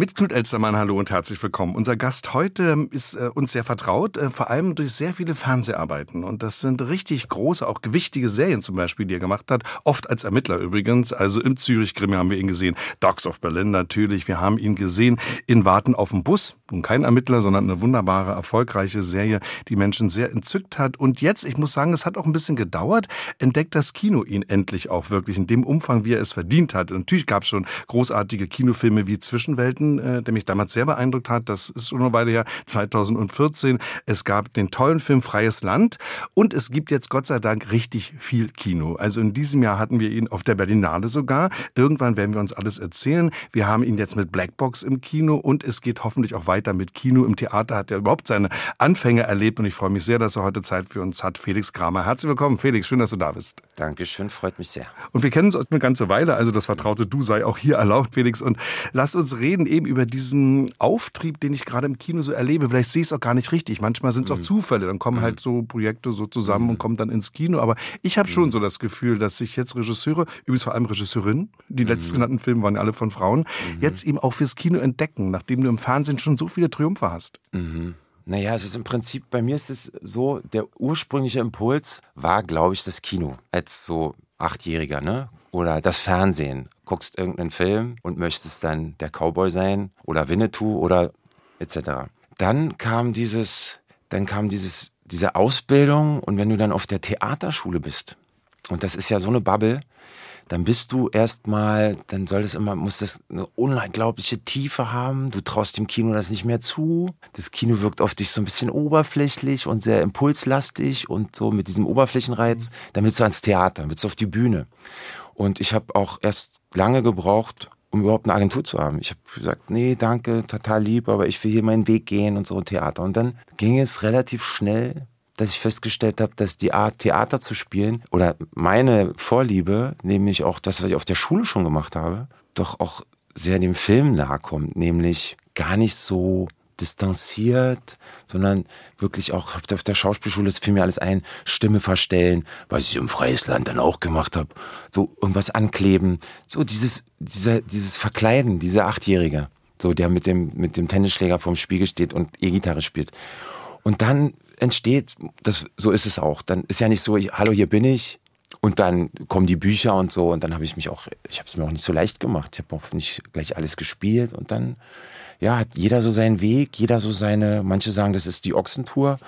Mit Knut Elstermann, hallo und herzlich willkommen. Unser Gast heute ist äh, uns sehr vertraut, äh, vor allem durch sehr viele Fernseharbeiten. Und das sind richtig große, auch gewichtige Serien zum Beispiel, die er gemacht hat. Oft als Ermittler übrigens. Also im Zürich-Krimi haben wir ihn gesehen. Dogs of Berlin natürlich. Wir haben ihn gesehen in Warten auf dem Bus. Nun kein Ermittler, sondern eine wunderbare, erfolgreiche Serie, die Menschen sehr entzückt hat. Und jetzt, ich muss sagen, es hat auch ein bisschen gedauert, entdeckt das Kino ihn endlich auch wirklich in dem Umfang, wie er es verdient hat. Natürlich gab es schon großartige Kinofilme wie Zwischenwelten äh, der mich damals sehr beeindruckt hat. Das ist schon eine Weile her, 2014. Es gab den tollen Film Freies Land und es gibt jetzt Gott sei Dank richtig viel Kino. Also in diesem Jahr hatten wir ihn auf der Berlinale sogar. Irgendwann werden wir uns alles erzählen. Wir haben ihn jetzt mit Blackbox im Kino und es geht hoffentlich auch weiter mit Kino. Im Theater hat er überhaupt seine Anfänge erlebt und ich freue mich sehr, dass er heute Zeit für uns hat. Felix Kramer. Herzlich willkommen, Felix. Schön, dass du da bist. Dankeschön, freut mich sehr. Und wir kennen uns eine ganze Weile, also das vertraute Du sei auch hier erlaubt, Felix. Und lass uns reden eben über diesen Auftrieb, den ich gerade im Kino so erlebe. Vielleicht sehe ich es auch gar nicht richtig. Manchmal sind es mhm. auch Zufälle. Dann kommen mhm. halt so Projekte so zusammen mhm. und kommen dann ins Kino. Aber ich habe schon mhm. so das Gefühl, dass sich jetzt Regisseure, übrigens vor allem Regisseurinnen, die mhm. letztgenannten Filme waren ja alle von Frauen, mhm. jetzt eben auch fürs Kino entdecken, nachdem du im Fernsehen schon so viele Triumphe hast. Naja, es ist im Prinzip, bei mir ist es so, der ursprüngliche Impuls war, glaube ich, das Kino. Als so Achtjähriger, ne? Oder das Fernsehen guckst irgendeinen Film und möchtest dann der Cowboy sein oder Winnetou oder etc. Dann kam dieses, dann kam dieses, diese Ausbildung und wenn du dann auf der Theaterschule bist, und das ist ja so eine Bubble, dann bist du erstmal, dann soll das immer, muss das eine unglaubliche Tiefe haben. Du traust dem Kino das nicht mehr zu. Das Kino wirkt auf dich so ein bisschen oberflächlich und sehr impulslastig und so mit diesem Oberflächenreiz. Dann willst du ans Theater, dann willst du auf die Bühne. Und ich habe auch erst lange gebraucht, um überhaupt eine Agentur zu haben. Ich habe gesagt, nee, danke, total lieb, aber ich will hier meinen Weg gehen und so ein Theater. Und dann ging es relativ schnell, dass ich festgestellt habe, dass die Art Theater zu spielen oder meine Vorliebe, nämlich auch das, was ich auf der Schule schon gemacht habe, doch auch sehr dem Film nahe kommt, nämlich gar nicht so distanziert, sondern wirklich auch auf der Schauspielschule, es fiel mir alles ein, Stimme verstellen, was ich im Freies Land dann auch gemacht habe, so irgendwas ankleben, so dieses, dieser, dieses Verkleiden, dieser Achtjährige, so der mit dem, mit dem Tennisschläger vorm Spiegel steht und E-Gitarre spielt. Und dann entsteht, das, so ist es auch. Dann ist ja nicht so, ich, hallo, hier bin ich, und dann kommen die Bücher und so und dann habe ich mich auch, ich habe es mir auch nicht so leicht gemacht. Ich habe auch nicht gleich alles gespielt und dann ja, hat jeder so seinen Weg, jeder so seine, manche sagen, das ist die Ochsentour,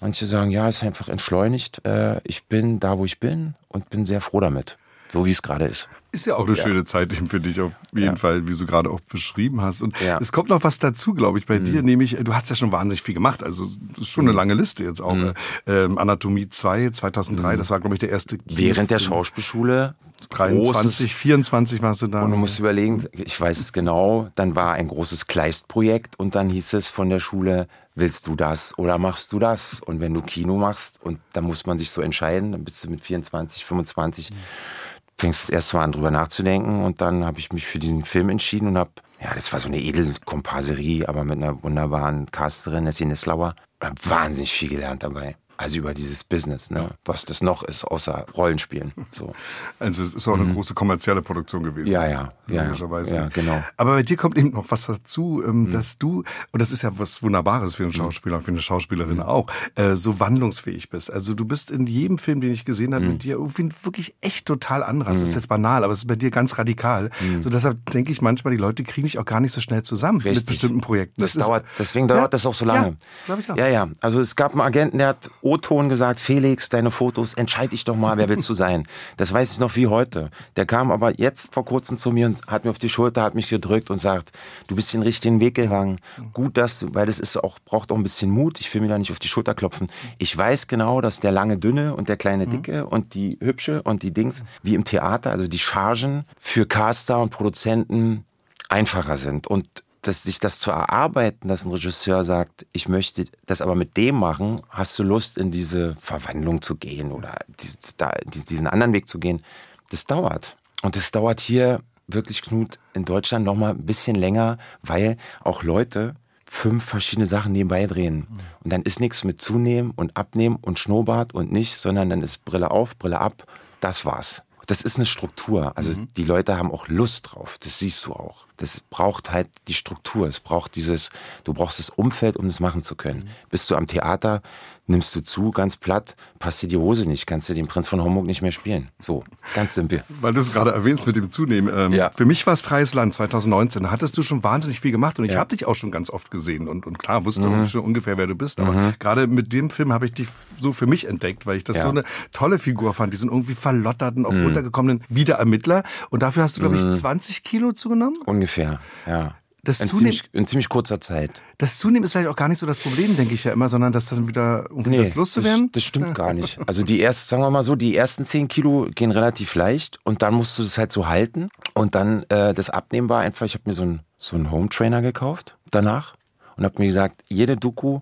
manche sagen, ja, ist einfach entschleunigt. Äh, ich bin da, wo ich bin und bin sehr froh damit so wie es gerade ist. Ist ja auch eine ja. schöne Zeit für dich auf jeden ja. Fall, wie du gerade auch beschrieben hast. Und ja. es kommt noch was dazu, glaube ich, bei mhm. dir, nämlich du hast ja schon wahnsinnig viel gemacht. Also das ist schon eine mhm. lange Liste jetzt auch. Mhm. Ähm, Anatomie 2, 2003, mhm. das war, glaube ich, der erste. Während der Schauspielschule 23, 24 warst du da. Und du musst überlegen, ich weiß es genau, dann war ein großes Kleistprojekt und dann hieß es von der Schule, willst du das oder machst du das? Und wenn du Kino machst und dann muss man sich so entscheiden, dann bist du mit 24, 25. Mhm fängst erst mal an drüber nachzudenken und dann habe ich mich für diesen Film entschieden und habe, ja, das war so eine Edelkomparserie, aber mit einer wunderbaren Casterin, Nessie Neslauer. Habe wahnsinnig viel gelernt dabei. Also über dieses Business, ne? was das noch ist, außer Rollenspielen. So. Also es ist auch eine mhm. große kommerzielle Produktion gewesen. Ja, ja, logischerweise. Ja, genau. Aber bei dir kommt eben noch was dazu, ähm, mhm. dass du, und das ist ja was Wunderbares für einen mhm. Schauspieler, für eine Schauspielerin mhm. auch, äh, so wandlungsfähig bist. Also du bist in jedem Film, den ich gesehen habe, mit dir irgendwie wirklich echt total anders. Das ist jetzt banal, aber es ist bei dir ganz radikal. So deshalb denke ich manchmal, die Leute kriegen dich auch gar nicht so schnell zusammen Richtig. mit bestimmten Projekten. Das, das dauert, deswegen dauert ja, das auch so lange. Ja, ich auch. ja, ja. Also es gab einen Agenten, der hat O-Ton gesagt, Felix, deine Fotos, entscheide dich doch mal, wer willst du sein? Das weiß ich noch wie heute. Der kam aber jetzt vor kurzem zu mir und hat mir auf die Schulter, hat mich gedrückt und sagt, du bist den richtigen Weg gegangen. Gut, dass du, weil das ist auch, braucht auch ein bisschen Mut. Ich will mir da nicht auf die Schulter klopfen. Ich weiß genau, dass der lange Dünne und der kleine Dicke und die Hübsche und die Dings, wie im Theater, also die Chargen für Caster und Produzenten einfacher sind. Und dass sich das zu erarbeiten, dass ein Regisseur sagt, ich möchte das aber mit dem machen, hast du Lust in diese Verwandlung zu gehen oder diesen anderen Weg zu gehen, das dauert. Und das dauert hier wirklich, Knut, in Deutschland noch mal ein bisschen länger, weil auch Leute fünf verschiedene Sachen nebenbei drehen. Und dann ist nichts mit zunehmen und abnehmen und Schnurrbart und nicht, sondern dann ist Brille auf, Brille ab, das war's. Das ist eine Struktur. Also mhm. die Leute haben auch Lust drauf. Das siehst du auch. Das braucht halt die Struktur. Es braucht dieses, du brauchst das Umfeld, um das machen zu können. Mhm. Bist du am Theater, nimmst du zu, ganz platt, passt dir die Hose nicht, kannst du den Prinz von Homburg nicht mehr spielen. So, ganz simpel. Weil du es gerade erwähnst mit dem Zunehmen. Ähm, ja. Für mich war es Freies Land 2019. Da hattest du schon wahnsinnig viel gemacht und ich ja. habe dich auch schon ganz oft gesehen und, und klar, wusste mhm. schon ungefähr, wer du bist. Aber mhm. gerade mit dem Film habe ich dich so für mich entdeckt, weil ich das ja. so eine tolle Figur fand. Die sind irgendwie verlotterten, auch mhm. runtergekommenen Wiederermittler. Und dafür hast du, glaube ich, 20 mhm. Kilo zugenommen? Ungefähr, ja das in, ziemlich, in ziemlich kurzer Zeit. Das Zunehmen ist vielleicht auch gar nicht so das Problem, denke ich ja immer, sondern dass dann wieder irgendwie nee, das loszuwerden. Das, das stimmt gar nicht. Also die ersten, sagen wir mal so, die ersten 10 Kilo gehen relativ leicht und dann musst du das halt so halten und dann äh, das Abnehmen war einfach, ich habe mir so einen so einen Home Trainer gekauft danach und habe mir gesagt, jede Doku,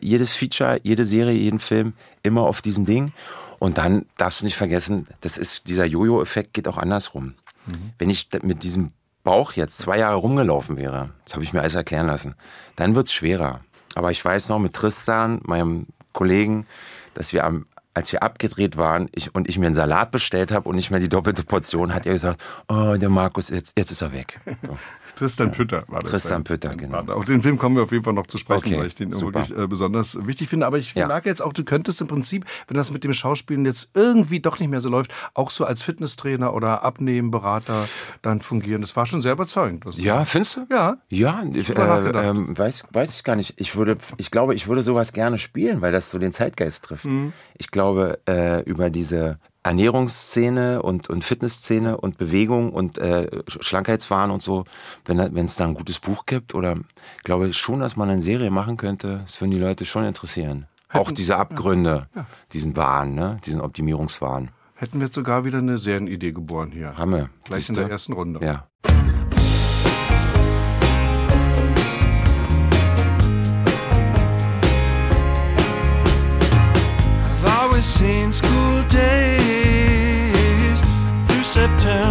jedes Feature, jede Serie, jeden Film immer auf diesem Ding und dann darfst du nicht vergessen, das ist dieser Jojo-Effekt geht auch andersrum. Mhm. Wenn ich mit diesem Bauch jetzt zwei Jahre rumgelaufen wäre, das habe ich mir alles erklären lassen, dann wird es schwerer. Aber ich weiß noch mit Tristan, meinem Kollegen, dass wir am, als wir abgedreht waren ich, und ich mir einen Salat bestellt habe und nicht mehr die doppelte Portion, hat er gesagt, oh, der Markus, jetzt, jetzt ist er weg. So. Tristan Pütter war das. Tristan Pütter, genau. Auf den Film kommen wir auf jeden Fall noch zu sprechen, okay, weil ich den super. wirklich äh, besonders wichtig finde. Aber ich ja. merke jetzt auch, du könntest im Prinzip, wenn das mit dem Schauspielen jetzt irgendwie doch nicht mehr so läuft, auch so als Fitnesstrainer oder Abnehmberater dann fungieren. Das war schon sehr überzeugend. ja, findest du? Ja. Ja, äh, äh, weiß, weiß ich gar nicht. Ich würde, ich glaube, ich würde sowas gerne spielen, weil das so den Zeitgeist trifft. Mhm. Ich glaube, äh, über diese Ernährungsszene und, und Fitnessszene und Bewegung und äh, Schlankheitswahn und so, wenn es da ein gutes Buch gibt oder glaube ich schon, dass man eine Serie machen könnte, das würden die Leute schon interessieren. Hätten, Auch diese Abgründe, ja, ja. diesen Wahn, ne? diesen Optimierungswahn. Hätten wir jetzt sogar wieder eine Serienidee geboren hier. Haben wir. Gleich Siehste? in der ersten Runde. Ja. I've always seen school September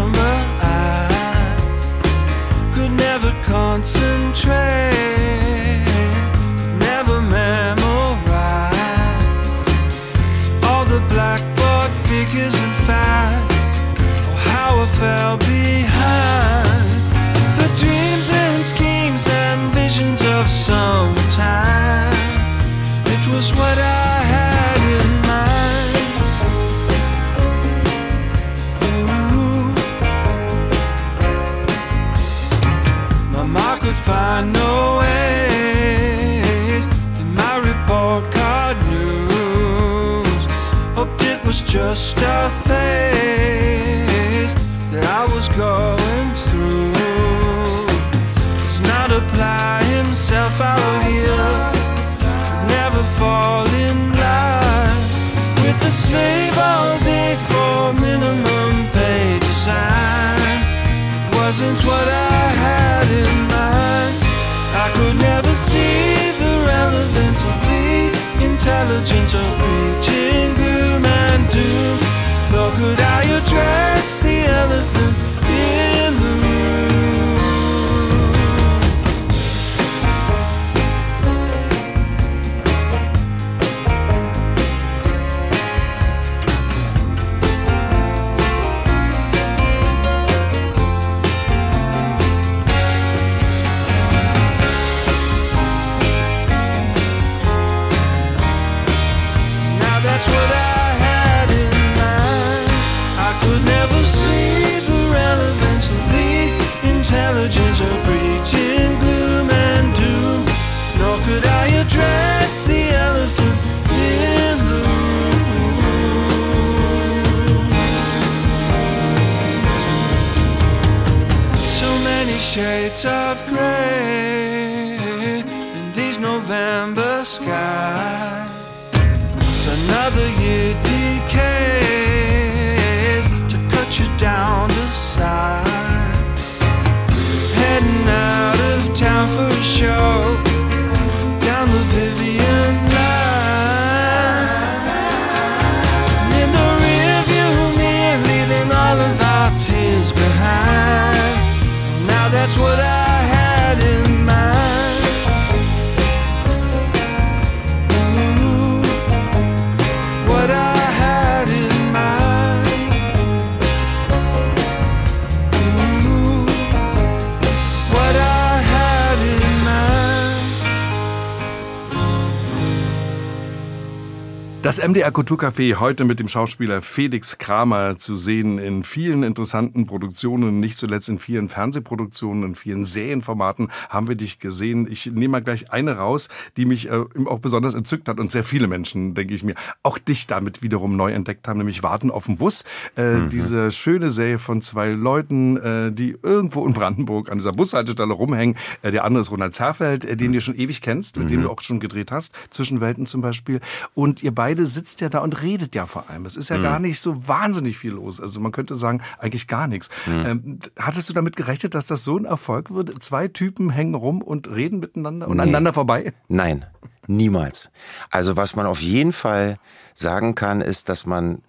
Das MDR Kulturcafé heute mit dem Schauspieler Felix Kramer zu sehen in vielen interessanten Produktionen, nicht zuletzt in vielen Fernsehproduktionen, in vielen Serienformaten haben wir dich gesehen. Ich nehme mal gleich eine raus, die mich äh, auch besonders entzückt hat und sehr viele Menschen, denke ich mir, auch dich damit wiederum neu entdeckt haben, nämlich Warten auf den Bus. Äh, mhm. Diese schöne Serie von zwei Leuten, äh, die irgendwo in Brandenburg an dieser Bushaltestelle rumhängen. Äh, der andere ist Ronald Zerfeld, äh, den mhm. du schon ewig kennst, mit mhm. dem du auch schon gedreht hast, Zwischenwelten zum Beispiel. Und ihr beide beide sitzt ja da und redet ja vor allem. Es ist ja mhm. gar nicht so wahnsinnig viel los. Also man könnte sagen, eigentlich gar nichts. Mhm. Ähm, hattest du damit gerechnet, dass das so ein Erfolg wird? Zwei Typen hängen rum und reden miteinander und nee. aneinander vorbei? Nein, niemals. Also was man auf jeden Fall sagen kann, ist, dass man,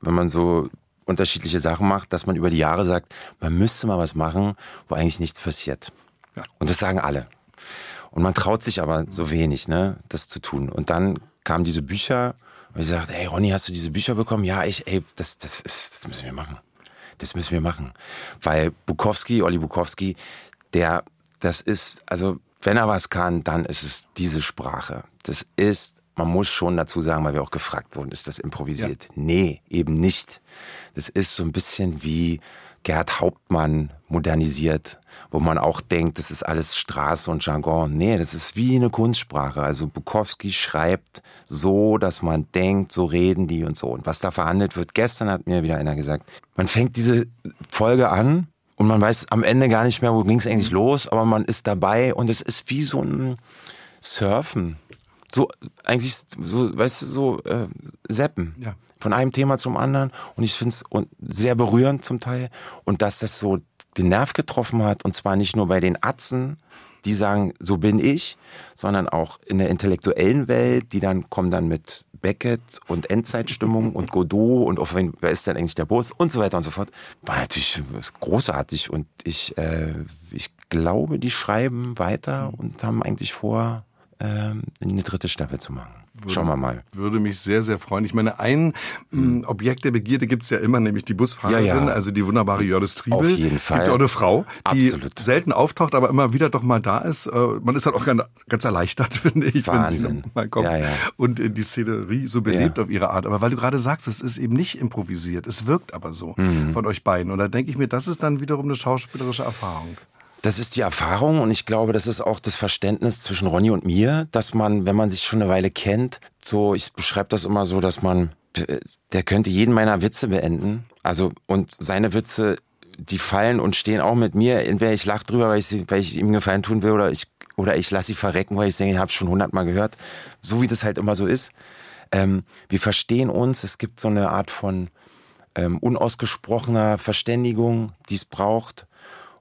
wenn man so unterschiedliche Sachen macht, dass man über die Jahre sagt, man müsste mal was machen, wo eigentlich nichts passiert. Ja. Und das sagen alle. Und man traut sich aber so wenig, ne, das zu tun. Und dann kamen diese Bücher und ich sagte, ey Ronny, hast du diese Bücher bekommen? Ja, ich, ey, das, das ist, das müssen wir machen. Das müssen wir machen. Weil Bukowski, Olli Bukowski, der, das ist, also wenn er was kann, dann ist es diese Sprache. Das ist, man muss schon dazu sagen, weil wir auch gefragt wurden, ist das improvisiert? Ja. Nee, eben nicht. Das ist so ein bisschen wie Gerhard Hauptmann modernisiert, wo man auch denkt, das ist alles Straße und Jargon. Nee, das ist wie eine Kunstsprache. Also Bukowski schreibt so, dass man denkt, so reden die und so. Und was da verhandelt wird, gestern hat mir wieder einer gesagt, man fängt diese Folge an und man weiß am Ende gar nicht mehr, wo ging es eigentlich los, aber man ist dabei und es ist wie so ein Surfen. So, eigentlich, so, weißt du, so äh, Seppen. Ja von einem Thema zum anderen. Und ich finde es sehr berührend zum Teil. Und dass das so den Nerv getroffen hat. Und zwar nicht nur bei den Atzen, die sagen, so bin ich, sondern auch in der intellektuellen Welt, die dann kommen dann mit Beckett und Endzeitstimmung und Godot und auf wen, wer ist denn eigentlich der Bus und so weiter und so fort. War natürlich großartig. Und ich, äh, ich glaube, die schreiben weiter und haben eigentlich vor, äh, eine dritte Staffel zu machen. Würde, Schauen wir mal. Würde mich sehr, sehr freuen. Ich meine, ein hm. Objekt der Begierde gibt's ja immer, nämlich die Busfahrerin, ja, ja. also die wunderbare Jördis Triebel. Auf jeden Fall. Gibt auch eine Frau, die Absolut. selten auftaucht, aber immer wieder doch mal da ist. Äh, man ist halt auch ganz, erleichtert, finde ich, Wahnsinn. wenn sie mal kommt ja, ja. und die Szenerie so belebt auf ihre Art. Aber weil du gerade sagst, es ist eben nicht improvisiert, es wirkt aber so mhm. von euch beiden. Und da denke ich mir, das ist dann wiederum eine schauspielerische Erfahrung. Das ist die Erfahrung und ich glaube, das ist auch das Verständnis zwischen Ronny und mir, dass man, wenn man sich schon eine Weile kennt, so, ich beschreibe das immer so, dass man, der könnte jeden meiner Witze beenden. Also, und seine Witze, die fallen und stehen auch mit mir. Entweder ich lache drüber, weil ich, weil ich ihm Gefallen tun will, oder ich, oder ich lasse sie verrecken, weil ich denke, ich habe schon hundertmal gehört. So wie das halt immer so ist. Ähm, wir verstehen uns. Es gibt so eine Art von ähm, unausgesprochener Verständigung, die es braucht.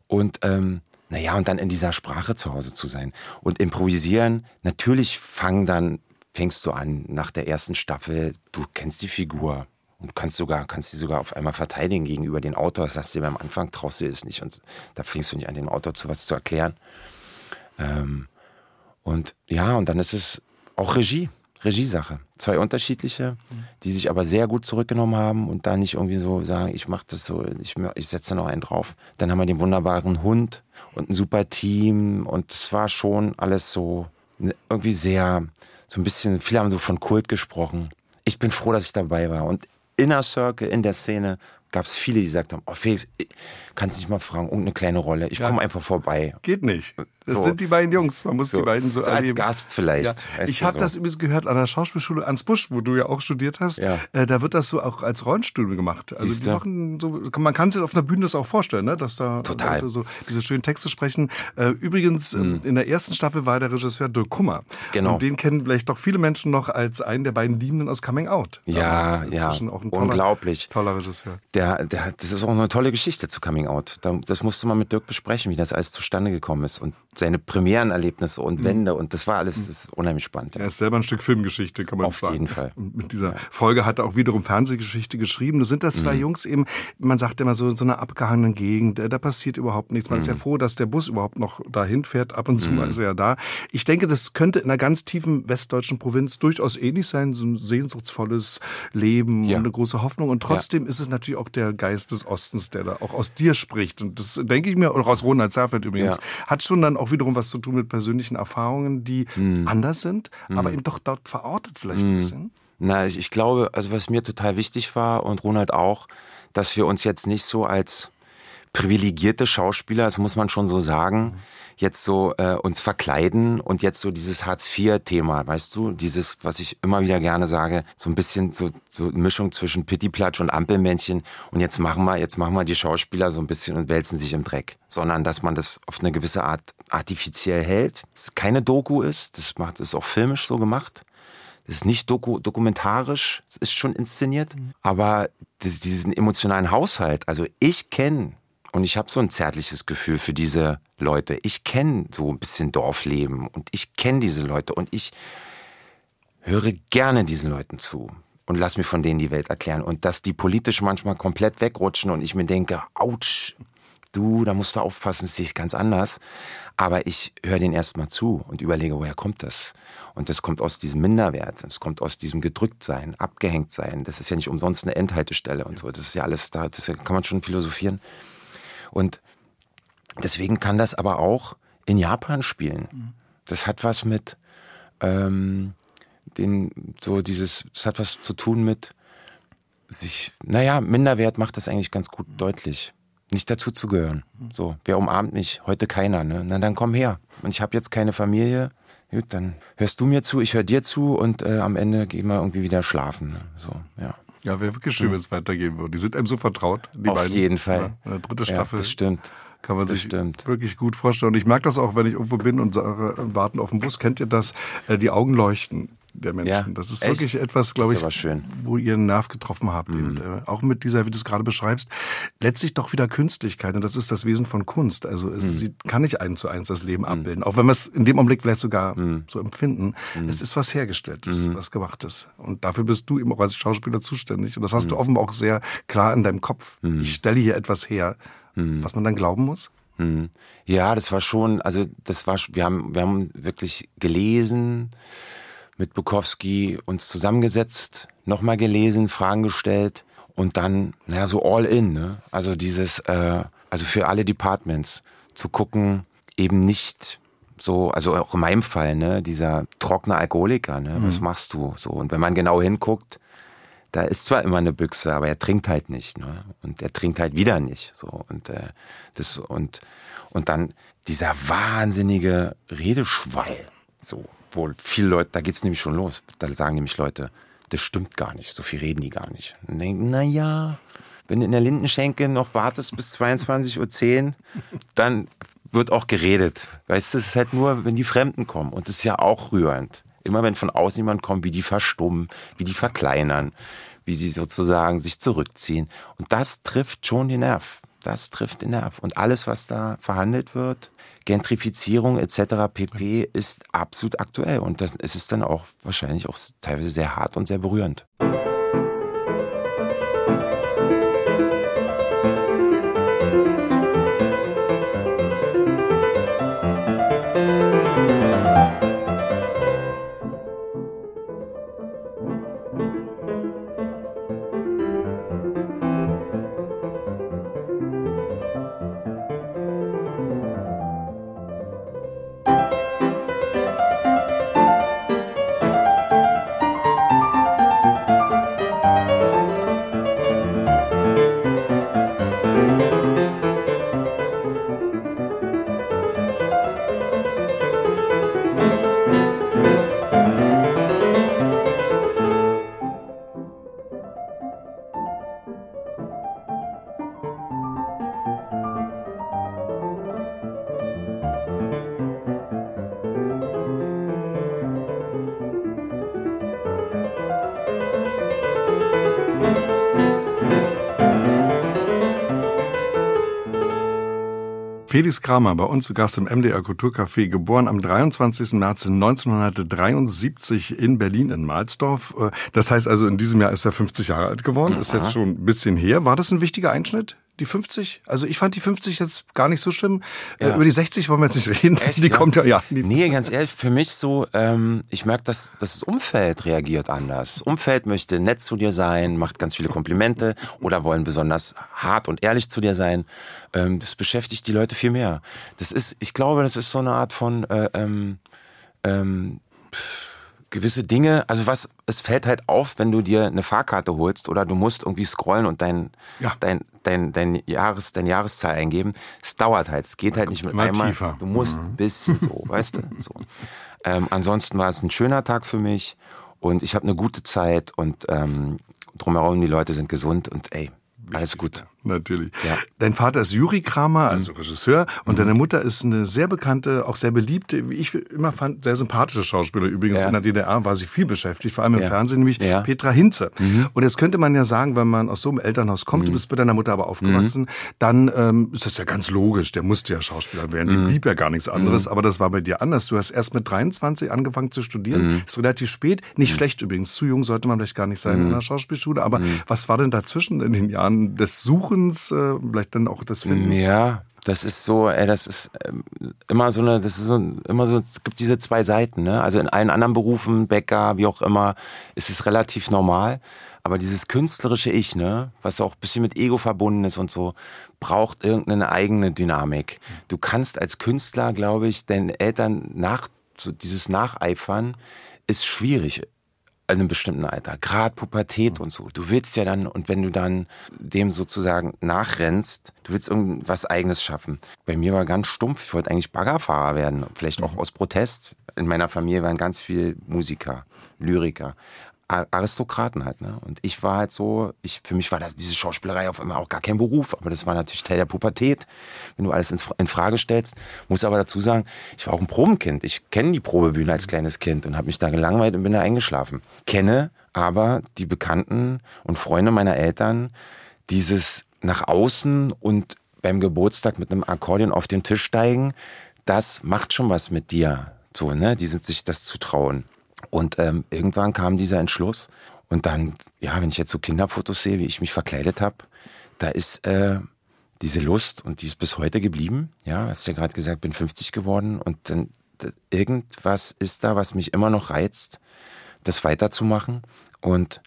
Und ähm, naja, und dann in dieser Sprache zu Hause zu sein. Und improvisieren, natürlich fangen dann, fängst du an nach der ersten Staffel, du kennst die Figur und kannst sogar, kannst sie sogar auf einmal verteidigen gegenüber den Autor. Das hast du beim Anfang, traust du es nicht. Und da fängst du nicht an, dem Autor zu was zu erklären. Ähm, und ja, und dann ist es auch Regie. Regiesache. Zwei unterschiedliche, die sich aber sehr gut zurückgenommen haben und da nicht irgendwie so sagen, ich mache das so, ich, ich setze noch einen drauf. Dann haben wir den wunderbaren Hund und ein super Team und es war schon alles so ne, irgendwie sehr, so ein bisschen, viele haben so von Kult gesprochen. Ich bin froh, dass ich dabei war und Inner Circle in der Szene gab es viele, die gesagt haben, oh Felix, kannst nicht mal fragen, irgendeine kleine Rolle, ich ja. komme einfach vorbei. Geht nicht. Das so. sind die beiden Jungs, man muss so. die beiden so, so als Gast vielleicht. Ja. Ich habe so. das übrigens gehört an der Schauspielschule Ans Busch, wo du ja auch studiert hast. Ja. Äh, da wird das so auch als Rollenstudio gemacht. Also die machen so, man kann sich auf einer Bühne das auch vorstellen, ne? dass da Total. Leute so diese schönen Texte sprechen. Äh, übrigens, mhm. in der ersten Staffel war der Regisseur Dirk Kummer. Genau. Und den kennen vielleicht doch viele Menschen noch als einen der beiden Liebenden aus Coming Out. Ja, ja. Auch ein toller, Unglaublich. Toller Regisseur. Der, der, das ist auch eine tolle Geschichte zu Coming Out. Das musste man mit Dirk besprechen, wie das alles zustande gekommen ist. Und seine Premierenerlebnisse und mhm. Wände und das war alles das ist unheimlich spannend. Ja. Er ist selber ein Stück Filmgeschichte, kann man Auf sagen. Auf jeden Fall. Und mit dieser ja. Folge hat er auch wiederum Fernsehgeschichte geschrieben. Du sind das zwei mhm. Jungs eben, man sagt immer so, in so einer abgehangenen Gegend, da passiert überhaupt nichts. Man mhm. ist ja mhm. froh, dass der Bus überhaupt noch dahin fährt. Ab und zu mhm. ist er ja da. Ich denke, das könnte in einer ganz tiefen westdeutschen Provinz durchaus ähnlich sein, so ein sehnsuchtsvolles Leben ja. und eine große Hoffnung. Und trotzdem ist es natürlich auch der Geist des Ostens, der da auch aus dir spricht. Und das denke ich mir, oder aus Ronald Zerfeld übrigens, hat schon dann auch wiederum was zu tun mit persönlichen Erfahrungen, die mhm. anders sind, mhm. aber eben doch dort verortet vielleicht ein mhm. bisschen. Na, ich, ich glaube, also was mir total wichtig war und Ronald auch, dass wir uns jetzt nicht so als privilegierte Schauspieler, das muss man schon so sagen, jetzt so äh, uns verkleiden und jetzt so dieses Hartz-IV-Thema, weißt du, dieses, was ich immer wieder gerne sage, so ein bisschen so, so Mischung zwischen Pittiplatsch und Ampelmännchen. Und jetzt machen wir, jetzt machen wir die Schauspieler so ein bisschen und wälzen sich im Dreck, sondern dass man das auf eine gewisse Art artifiziell hält, dass es keine Doku ist, das macht ist auch filmisch so gemacht. Das ist nicht doku dokumentarisch, es ist schon inszeniert, mhm. aber das, diesen emotionalen Haushalt, also ich kenne und ich habe so ein zärtliches Gefühl für diese Leute. Ich kenne so ein bisschen Dorfleben und ich kenne diese Leute und ich höre gerne diesen Leuten zu und lass mir von denen die Welt erklären. Und dass die politisch manchmal komplett wegrutschen und ich mir denke, ouch, du, da musst du aufpassen, das sehe ich ganz anders. Aber ich höre denen erstmal zu und überlege, woher kommt das? Und das kommt aus diesem Minderwert, das kommt aus diesem Gedrücktsein, Abgehängtsein. Das ist ja nicht umsonst eine Endhaltestelle und so. Das ist ja alles da, das kann man schon philosophieren. Und deswegen kann das aber auch in Japan spielen. Das hat was mit ähm, den, so dieses, das hat was zu tun mit sich, naja, Minderwert macht das eigentlich ganz gut deutlich. Nicht dazu zu gehören. So, wer umarmt mich? Heute keiner, ne? Na dann komm her. Und ich habe jetzt keine Familie. Gut, dann hörst du mir zu, ich höre dir zu und äh, am Ende gehen wir irgendwie wieder schlafen. Ne? So, ja. Ja, wäre wirklich schön, wenn es weitergehen würde. Die sind einem so vertraut, die Auf beiden. jeden Fall. Ja, dritte Staffel. Ja, das stimmt. Kann man Das sich stimmt. wirklich gut vorstellen. Und ich merke das auch, wenn ich irgendwo bin und sage, warten auf den Bus. Kennt ihr das? Äh, Die Augen leuchten der Menschen. Ja, das ist echt? wirklich etwas, glaube ich, wo ihr einen Nerv getroffen habt. Eben. Äh, Auch mit dieser, wie du es gerade beschreibst, letztlich doch wieder Künstlichkeit. Und das ist das Wesen von Kunst. Also es sie kann nicht eins zu eins das Leben abbilden. Auch wenn wir es in dem Augenblick vielleicht sogar so empfinden. Es ist was Hergestelltes, was Gemachtes. Und dafür bist du eben auch als Schauspieler zuständig. Und das hast du offenbar auch sehr klar in deinem Kopf. Ich stelle hier etwas her, was man dann glauben muss. Ja, das war schon, also das war, wir haben, wir haben wirklich gelesen, mit Bukowski uns zusammengesetzt, nochmal gelesen, Fragen gestellt und dann, naja, so all in, ne? Also dieses, äh, also für alle Departments zu gucken, eben nicht so, also auch in meinem Fall, ne, dieser trockene Alkoholiker, ne, was machst du? So, und wenn man genau hinguckt, da ist zwar immer eine Büchse, aber er trinkt halt nicht, ne? Und er trinkt halt wieder nicht. So und äh, das und und dann dieser wahnsinnige Redeschwall, so wo viele Leute, da geht's nämlich schon los. Da sagen nämlich Leute, das stimmt gar nicht, so viel reden die gar nicht. Und denken, na ja, wenn du in der Lindenschenke noch wartest bis 22.10 Uhr, dann wird auch geredet. Weißt du, es ist halt nur, wenn die Fremden kommen. Und das ist ja auch rührend. Immer wenn von außen jemand kommt, wie die verstummen, wie die verkleinern, wie sie sozusagen sich zurückziehen. Und das trifft schon den Nerv. Das trifft den Nerv. Und alles, was da verhandelt wird, Gentrifizierung etc. pp. ist absolut aktuell. Und das es ist dann auch wahrscheinlich auch teilweise sehr hart und sehr berührend. Felix Kramer, bei uns zu Gast im MDR Kulturcafé, geboren am 23. März 1973 in Berlin in Mahlsdorf. Äh, Das heißt also, in diesem Jahr ist er 50 Jahre alt geworden. Ist jetzt schon ein bisschen her. War das ein wichtiger Einschnitt? Die 50? Also ich fand die 50 jetzt gar nicht so schlimm. Äh, Ja. Über die 60 wollen wir jetzt nicht reden. Echt, die ja? kommt ja, ja. Nee, ganz ehrlich, für mich so, ähm, ich merke, dass, dass das Umfeld reagiert anders. Das Umfeld möchte nett zu dir sein, macht ganz viele Komplimente oder wollen besonders hart und ehrlich zu dir sein. Ähm, das beschäftigt die Leute viel mehr. Das ist, ich glaube, das ist so eine Art von, äh, ähm, ähm, pff, gewisse Dinge, also was, es fällt halt auf, wenn du dir eine Fahrkarte holst oder du musst irgendwie scrollen und dein, ja. dein, dein, dein, Jahres, dein Jahreszahl eingeben. Es dauert halt, es geht halt nicht mit einmal. Tiefer. Du musst mhm. ein bisschen so, weißt du? So. Ähm, ansonsten war es ein schöner Tag für mich und ich habe eine gute Zeit und ähm, drumherum die Leute sind gesund und ey, alles gut. Natürlich. Ja. Dein Vater ist Juri Kramer, also mhm. Regisseur, und mhm. deine Mutter ist eine sehr bekannte, auch sehr beliebte, wie ich immer fand, sehr sympathische Schauspieler. Übrigens ja. in der DDR war sie viel beschäftigt, vor allem im ja. Fernsehen, nämlich Petra Hinze. Mhm. Und jetzt könnte man ja sagen, wenn man aus so einem Elternhaus kommt, du mhm. bist bei deiner Mutter aber aufgewachsen, mhm. dann ähm, ist das ja ganz logisch, der musste ja Schauspieler werden, die blieb ja gar nichts anderes, aber das war bei dir anders. Du hast erst mit 23 angefangen zu studieren, ist relativ spät, nicht schlecht übrigens, zu jung sollte man vielleicht gar nicht sein in einer Schauspielschule, aber was war denn dazwischen in den Jahren des Suchens Suchens, äh, vielleicht dann auch des Findens? Ja, das ist so, ey, das ist ähm, immer so eine, das ist so, immer so, es gibt diese zwei Seiten, ne? Also in allen anderen Berufen, Bäcker, wie auch immer, ist es relativ normal. Aber dieses künstlerische Ich, ne, was auch ein bisschen mit Ego verbunden ist und so, braucht irgendeine eigene Dynamik. Du kannst als Künstler, glaube ich, deinen Eltern nach, so dieses Nacheifern ist schwierig einem bestimmten Alter, gerade Pubertät und so. Du willst ja dann, und wenn du dann dem sozusagen nachrennst, du willst irgendwas Eigenes schaffen. Bei mir war ganz stumpf, ich wollte eigentlich Baggerfahrer werden, vielleicht auch aus Protest. In meiner Familie waren ganz viele Musiker, Lyriker. Aristokraten halt. Ne? Und ich war halt so, ich, für mich war das diese Schauspielerei auf einmal auch gar kein Beruf, aber das war natürlich Teil der Pubertät, wenn du alles in, in Frage stellst. Muss aber dazu sagen, ich war auch ein Probenkind. Ich kenne die Probebühne als kleines Kind und habe mich da gelangweilt und bin da eingeschlafen. Kenne aber die Bekannten und Freunde meiner Eltern dieses nach außen und beim Geburtstag mit einem Akkordeon auf den Tisch steigen, das macht schon was mit dir. So, ne? Die sind sich das zu trauen. Und ähm, irgendwann kam dieser Entschluss. Und dann, ja, wenn ich jetzt so Kinderfotos sehe, wie ich mich verkleidet habe, da ist äh, diese Lust und die ist bis heute geblieben. Ja, hast ja gerade gesagt, bin 50 geworden und dann irgendwas ist da, was mich immer noch reizt, das weiterzumachen. Und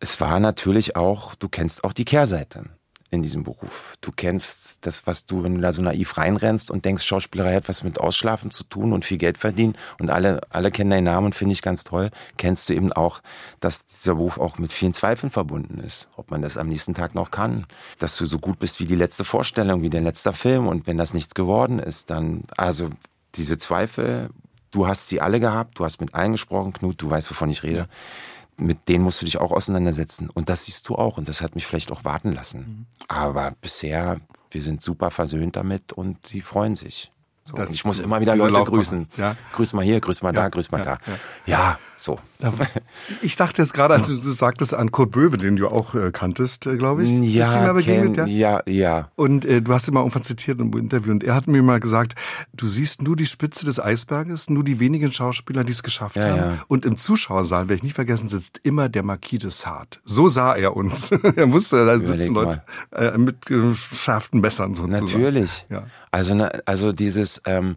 es war natürlich auch, du kennst auch die Kehrseite in diesem Beruf. Du kennst das, was du, wenn du da so naiv reinrennst und denkst, Schauspielerei hat was mit Ausschlafen zu tun und viel Geld verdienen und alle, alle kennen deinen Namen und finde ich ganz toll, kennst du eben auch, dass dieser Beruf auch mit vielen Zweifeln verbunden ist. Ob man das am nächsten Tag noch kann. Dass du so gut bist wie die letzte Vorstellung, wie der letzte Film und wenn das nichts geworden ist, dann, also diese Zweifel, du hast sie alle gehabt, du hast mit allen gesprochen, Knut, du weißt, wovon ich rede mit denen musst du dich auch auseinandersetzen. Und das siehst du auch. Und das hat mich vielleicht auch warten lassen. Mhm. Aber bisher, wir sind super versöhnt damit und sie freuen sich. So, und ich muss immer wieder Leute Laufbahn. grüßen. Ja. Grüß mal hier, grüß mal ja, da, grüß mal ja, da. Ja, so. Ich dachte jetzt gerade, als du sagtest an Kurt Böwe, den du auch äh, kanntest, äh, glaube ich. Ja, begegnet, kenn, ja, ja. Und äh, du hast ihn mal irgendwann zitiert im Interview und er hat mir mal gesagt, du siehst nur die Spitze des Eisberges, nur die wenigen Schauspieler, die es geschafft haben. Und im Zuschauersaal, werde ich nicht vergessen, sitzt immer der Marquis de Sade. So sah er uns. er musste da sitzen Leute äh, mit geschärften Messern sozusagen. Natürlich. Also, ne, also dieses ähm,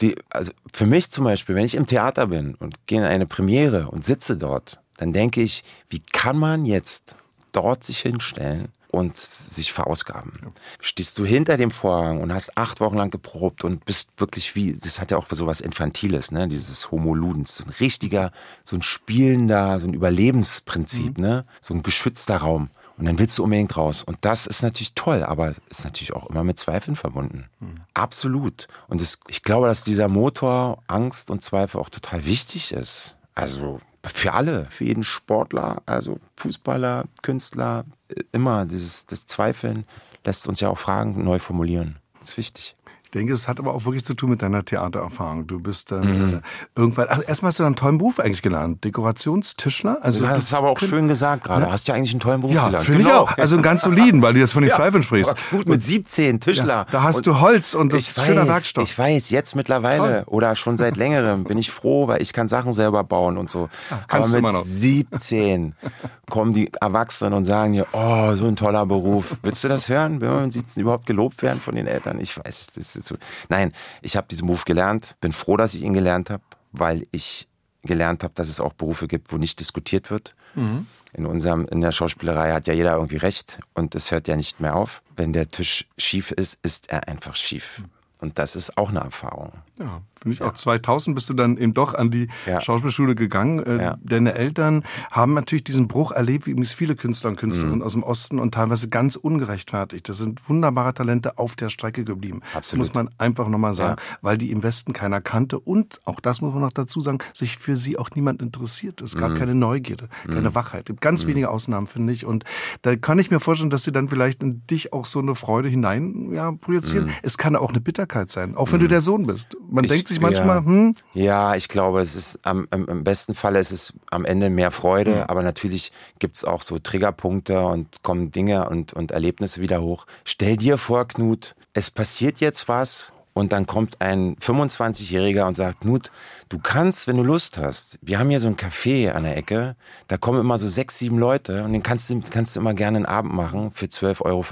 die, also für mich zum Beispiel, wenn ich im Theater bin und gehe in eine Premiere und sitze dort, dann denke ich, wie kann man jetzt dort sich hinstellen und sich verausgaben. Ja. Stehst du hinter dem Vorhang und hast acht Wochen lang geprobt und bist wirklich wie, das hat ja auch so was Infantiles, ne, dieses Homo Ludens, so ein richtiger, so ein spielender, so ein Überlebensprinzip, mhm. ne, so ein geschützter Raum. Und dann willst du unbedingt raus. Und das ist natürlich toll, aber ist natürlich auch immer mit Zweifeln verbunden. Mhm. Absolut. Und das, ich glaube, dass dieser Motor Angst und Zweifel auch total wichtig ist. Also für alle, für jeden Sportler, also Fußballer, Künstler, immer dieses das Zweifeln lässt uns ja auch Fragen neu formulieren. Das ist wichtig denke, es hat aber auch wirklich zu tun mit deiner Theatererfahrung. Du bist dann mhm. äh, irgendwann, also erstmal hast du einen tollen Beruf eigentlich gelernt, Dekorationstischler. Also das, das ist aber auch schön gesagt gerade. Ja. Hast ja eigentlich einen tollen Beruf ja, gelernt. finde genau. ich auch. Also einen ganz soliden, weil du jetzt von den ja. Zweifeln sprichst. Gut mit 17 Tischler. Ja, da hast und du Holz und das ist schöner Werkstoff. Ich weiß, jetzt mittlerweile Toll. oder schon seit längerem bin ich froh, weil ich kann Sachen selber bauen und so. Ja, kannst aber mit du mal noch. 17 kommen die Erwachsenen und sagen dir, oh, so ein toller Beruf. Willst du das hören? Will man mit 17 überhaupt gelobt werden von den Eltern? Ich weiß, das ist so. Nein, ich habe diesen Beruf gelernt, bin froh, dass ich ihn gelernt habe, weil ich gelernt habe, dass es auch Berufe gibt, wo nicht diskutiert wird. Mhm. In unserem, in der Schauspielerei hat ja jeder irgendwie recht und es hört ja nicht mehr auf. Wenn der Tisch schief ist, ist er einfach schief. Und das ist auch eine Erfahrung. Ja, ich ja. auch. 2000 bist du dann eben doch an die ja. Schauspielschule gegangen. Äh, ja. Deine Eltern haben natürlich diesen Bruch erlebt, wie übrigens viele Künstler und Künstlerinnen mhm. aus dem Osten und teilweise ganz ungerechtfertigt. Das sind wunderbare Talente auf der Strecke geblieben. Absolut. Muss man einfach nochmal sagen, weil die im Westen keiner kannte und, auch das muss man noch dazu sagen, sich für sie auch niemand interessiert. Es gab mhm. keine Neugierde, keine mhm. Wachheit. Ganz mhm. wenige Ausnahmen, finde ich. Und da kann ich mir vorstellen, dass sie dann vielleicht in dich auch so eine Freude hinein ja, projizieren. Mhm. Es kann auch eine Bitterkeit sein, auch wenn du mhm. der Sohn bist. Man ich, denkt sich manchmal, ja. hm? Ja, ich glaube, es ist am, im, im besten Falle ist es am Ende mehr Freude, mhm. aber natürlich gibt es auch so Triggerpunkte und kommen Dinge und, und Erlebnisse wieder hoch. Stell dir vor, Knut, es passiert jetzt was und dann kommt ein 25-Jähriger und sagt, Knut, du kannst, wenn du Lust hast, wir haben hier so ein Café an der Ecke, da kommen immer so sechs, sieben Leute und den kannst du, kannst du immer gerne einen Abend machen für 12,50 Euro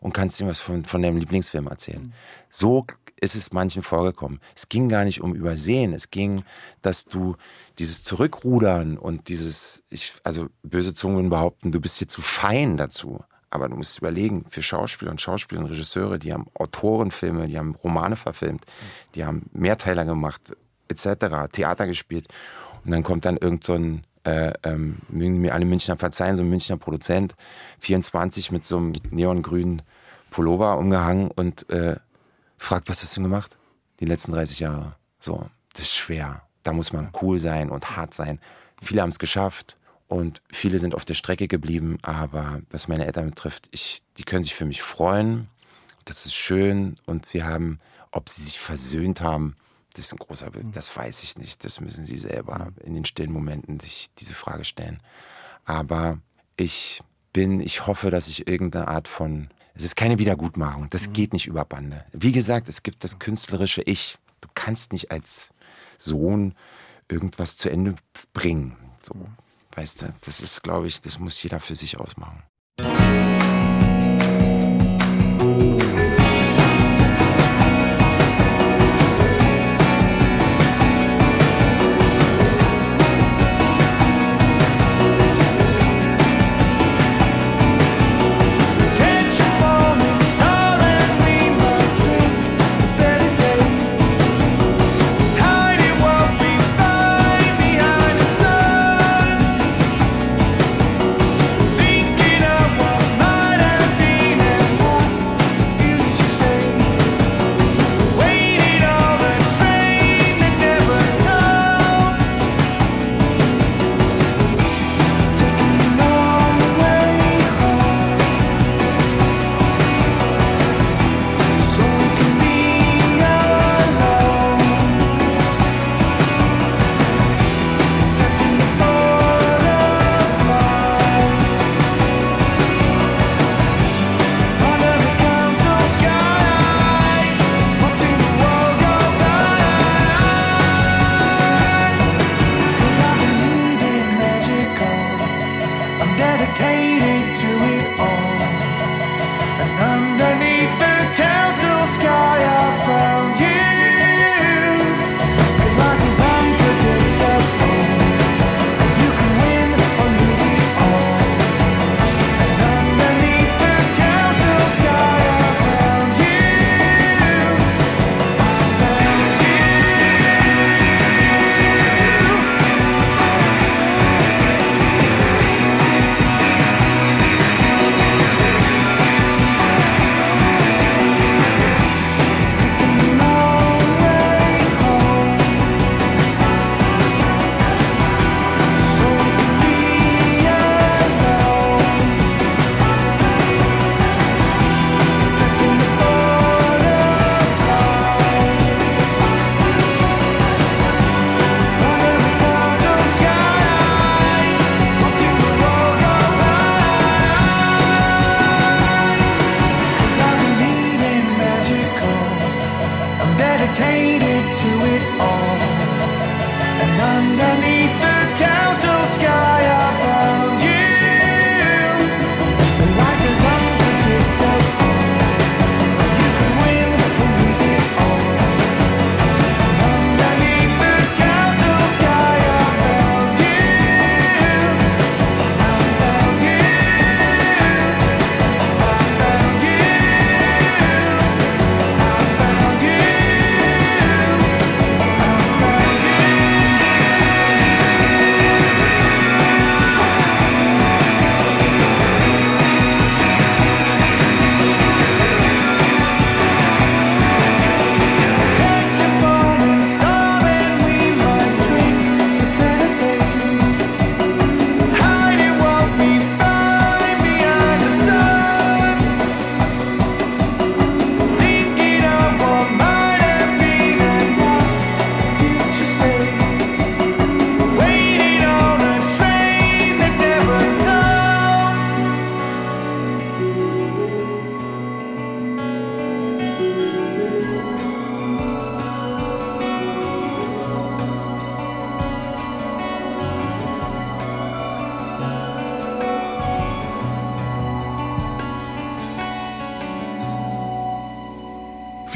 und kannst ihm was von, von deinem Lieblingsfilm erzählen. So ist es manchen vorgekommen. Es ging gar nicht um Übersehen, es ging, dass du dieses Zurückrudern und dieses, ich, also böse Zungen behaupten, du bist hier zu fein dazu. Aber du musst überlegen, für Schauspieler und Schauspieler und Regisseure, die haben Autorenfilme, die haben Romane verfilmt, die haben Mehrteiler gemacht, etc., Theater gespielt. Und dann kommt dann irgend so ein, äh, ähm, mögen mir alle Münchner verzeihen, so ein Münchner Produzent, 24 mit so einem neongrünen Pullover umgehangen und äh, fragt, was hast du gemacht? Die letzten 30 Jahre. So, das ist schwer. Da muss man cool sein und hart sein. Viele haben es geschafft und viele sind auf der Strecke geblieben, aber was meine Eltern betrifft, ich, die können sich für mich freuen. Das ist schön und sie haben, ob sie sich versöhnt haben, das ist ein großer Bild. Das weiß ich nicht. Das müssen sie selber in den stillen Momenten sich diese Frage stellen. Aber ich bin, ich hoffe, dass ich irgendeine Art von es ist keine Wiedergutmachung. Das mhm. geht nicht über Bande. Wie gesagt, es gibt das künstlerische Ich. Du kannst nicht als Sohn irgendwas zu Ende bringen. So, weißt du, das ist, glaube ich, das muss jeder für sich ausmachen.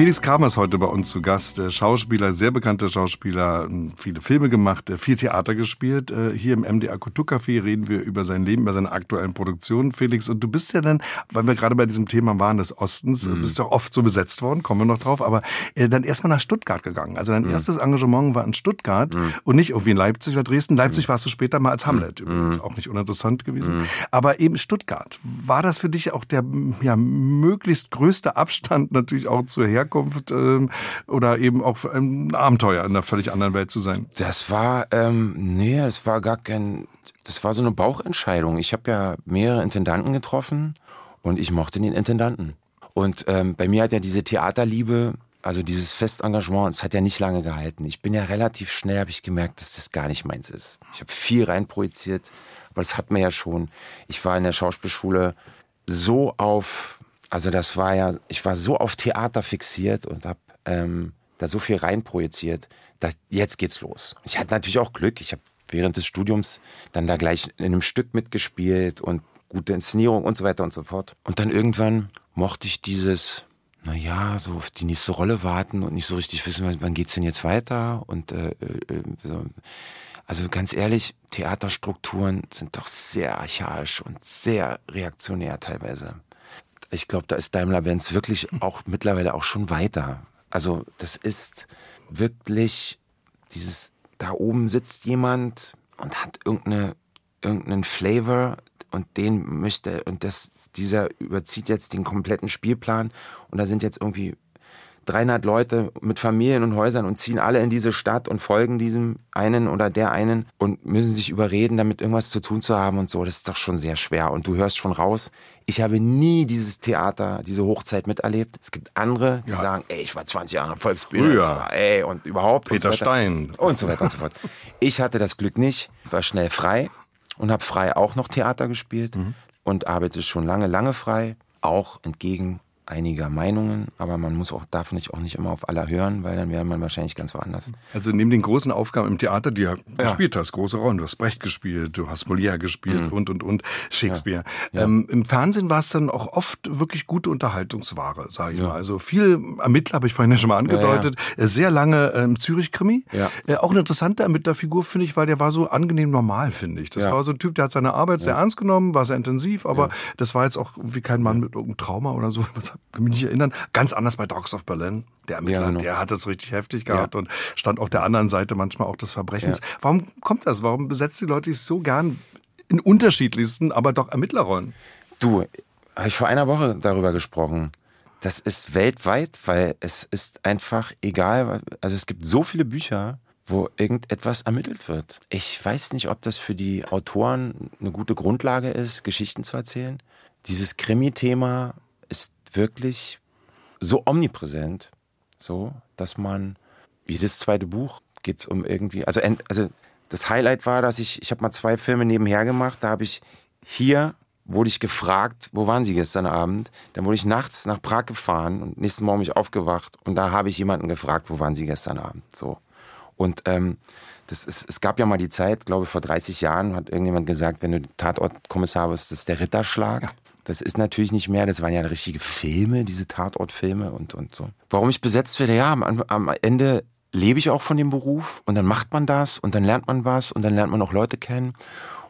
Felix Kramer ist heute bei uns zu Gast. Äh, Schauspieler, sehr bekannter Schauspieler, viele Filme gemacht, äh, viel Theater gespielt. Äh, hier im MDR Kulturcafé reden wir über sein Leben, über seine aktuellen Produktionen. Felix, und du bist ja dann, weil wir gerade bei diesem Thema waren des Ostens, mhm. bist ja oft so besetzt worden, kommen wir noch drauf, aber dann erstmal nach Stuttgart gegangen. Also dein mhm. erstes Engagement war in Stuttgart mhm. und nicht irgendwie in Leipzig oder Dresden. Leipzig mhm. warst du später mal als Hamlet mhm. übrigens, auch nicht uninteressant gewesen. Mhm. Aber eben Stuttgart. War das für dich auch der ja, möglichst größte Abstand natürlich auch zur Herkunft ähm, oder eben auch ein Abenteuer in einer völlig anderen Welt zu sein? Das war, ähm, nee, das war gar kein, das war so eine Bauchentscheidung. Ich habe ja mehrere Intendanten getroffen und ich mochte den Intendanten. Und ähm, bei mir hat ja diese Theaterliebe, also dieses Festengagement, es hat ja nicht lange gehalten. Ich bin ja relativ schnell, habe ich gemerkt, dass das gar nicht meins ist. Ich habe viel reinprojiziert, aber das hat mir ja schon. Ich war in der Schauspielschule so auf also das war ja, ich war so auf Theater fixiert und habe ähm, da so viel reinprojiziert, dass jetzt geht's los. Ich hatte natürlich auch Glück. Ich habe während des Studiums dann da gleich in einem Stück mitgespielt und gute Inszenierung und so weiter und so fort. Und dann irgendwann mochte ich dieses, naja, so auf die nächste Rolle warten und nicht so richtig wissen, wann geht's denn jetzt weiter und äh, äh, so. Also ganz ehrlich, Theaterstrukturen sind doch sehr archaisch und sehr reaktionär teilweise ich glaube, da ist Daimler-Benz wirklich auch mittlerweile auch schon weiter. Also das ist wirklich dieses, da oben sitzt jemand und hat irgendeine, irgendeinen Flavor und den möchte, und das, dieser überzieht jetzt den kompletten Spielplan und da sind jetzt irgendwie 300 Leute mit Familien und Häusern und ziehen alle in diese Stadt und folgen diesem einen oder der einen und müssen sich überreden, damit irgendwas zu tun zu haben und so. Das ist doch schon sehr schwer. Und du hörst schon raus, ich habe nie dieses Theater, diese Hochzeit miterlebt. Es gibt andere, die ja. sagen, ey, ich war 20 Jahre in Volksbühne, Früher. ey, und überhaupt. Peter und so Stein. Und so weiter und so fort. Ich hatte das Glück nicht, war schnell frei und habe frei auch noch Theater gespielt mhm. und arbeite schon lange, lange frei, auch entgegen einiger Meinungen, aber man muss auch, darf nicht auch nicht immer auf aller hören, weil dann wäre man wahrscheinlich ganz woanders. Also neben den großen Aufgaben im Theater, die du ja. gespielt hast, große Rollen, du hast Brecht gespielt, du hast Molière gespielt mhm. und und und Shakespeare. Ja. Ja. Ähm, Im Fernsehen war es dann auch oft wirklich gute Unterhaltungsware, sage ich mal. Also viel Ermittler, habe ich vorhin ja schon mal angedeutet, äh, sehr lange äh, im Zürich-Krimi. Äh, auch eine interessante Ermittlerfigur, finde ich, weil der war so angenehm normal, finde ich. Das war so ein Typ, der hat seine Arbeit sehr ernst genommen, war sehr intensiv, aber das war jetzt auch wie kein Mann mit irgendeinem Trauma oder so. kann mich nicht erinnern. Ganz anders bei Dogs of Berlin. Der Ermittler, ja, genau. der hat es richtig heftig gehabt ja. und stand auf der anderen Seite manchmal auch des Verbrechens. Ja. Warum kommt das? Warum besetzt die Leute sich so gern in unterschiedlichsten, aber doch Ermittlerrollen? Du, habe ich vor einer Woche darüber gesprochen. Das ist weltweit, weil es ist einfach egal. Also es gibt so viele Bücher, wo irgendetwas ermittelt wird. Ich weiß nicht, ob das für die Autoren eine gute Grundlage ist, Geschichten zu erzählen. Dieses Krimi-Thema wirklich so omnipräsent, so, dass man jedes zweite Buch geht es um irgendwie, also, also das Highlight war, dass ich, ich habe mal zwei Filme nebenher gemacht, da habe ich hier wurde ich gefragt, wo waren Sie gestern Abend? Dann wurde ich nachts nach Prag gefahren und nächsten Morgen mich aufgewacht und da habe ich jemanden gefragt, wo waren Sie gestern Abend? So. Und ähm, das ist, es gab ja mal die Zeit, glaube ich, vor 30 Jahren hat irgendjemand gesagt, wenn du Tatortkommissar bist, das ist der Ritterschlag. Das ist natürlich nicht mehr, das waren ja richtige Filme, diese Tatortfilme und, und so. Warum ich besetzt werde, ja, am, am Ende lebe ich auch von dem Beruf und dann macht man das und dann lernt man was und dann lernt man auch Leute kennen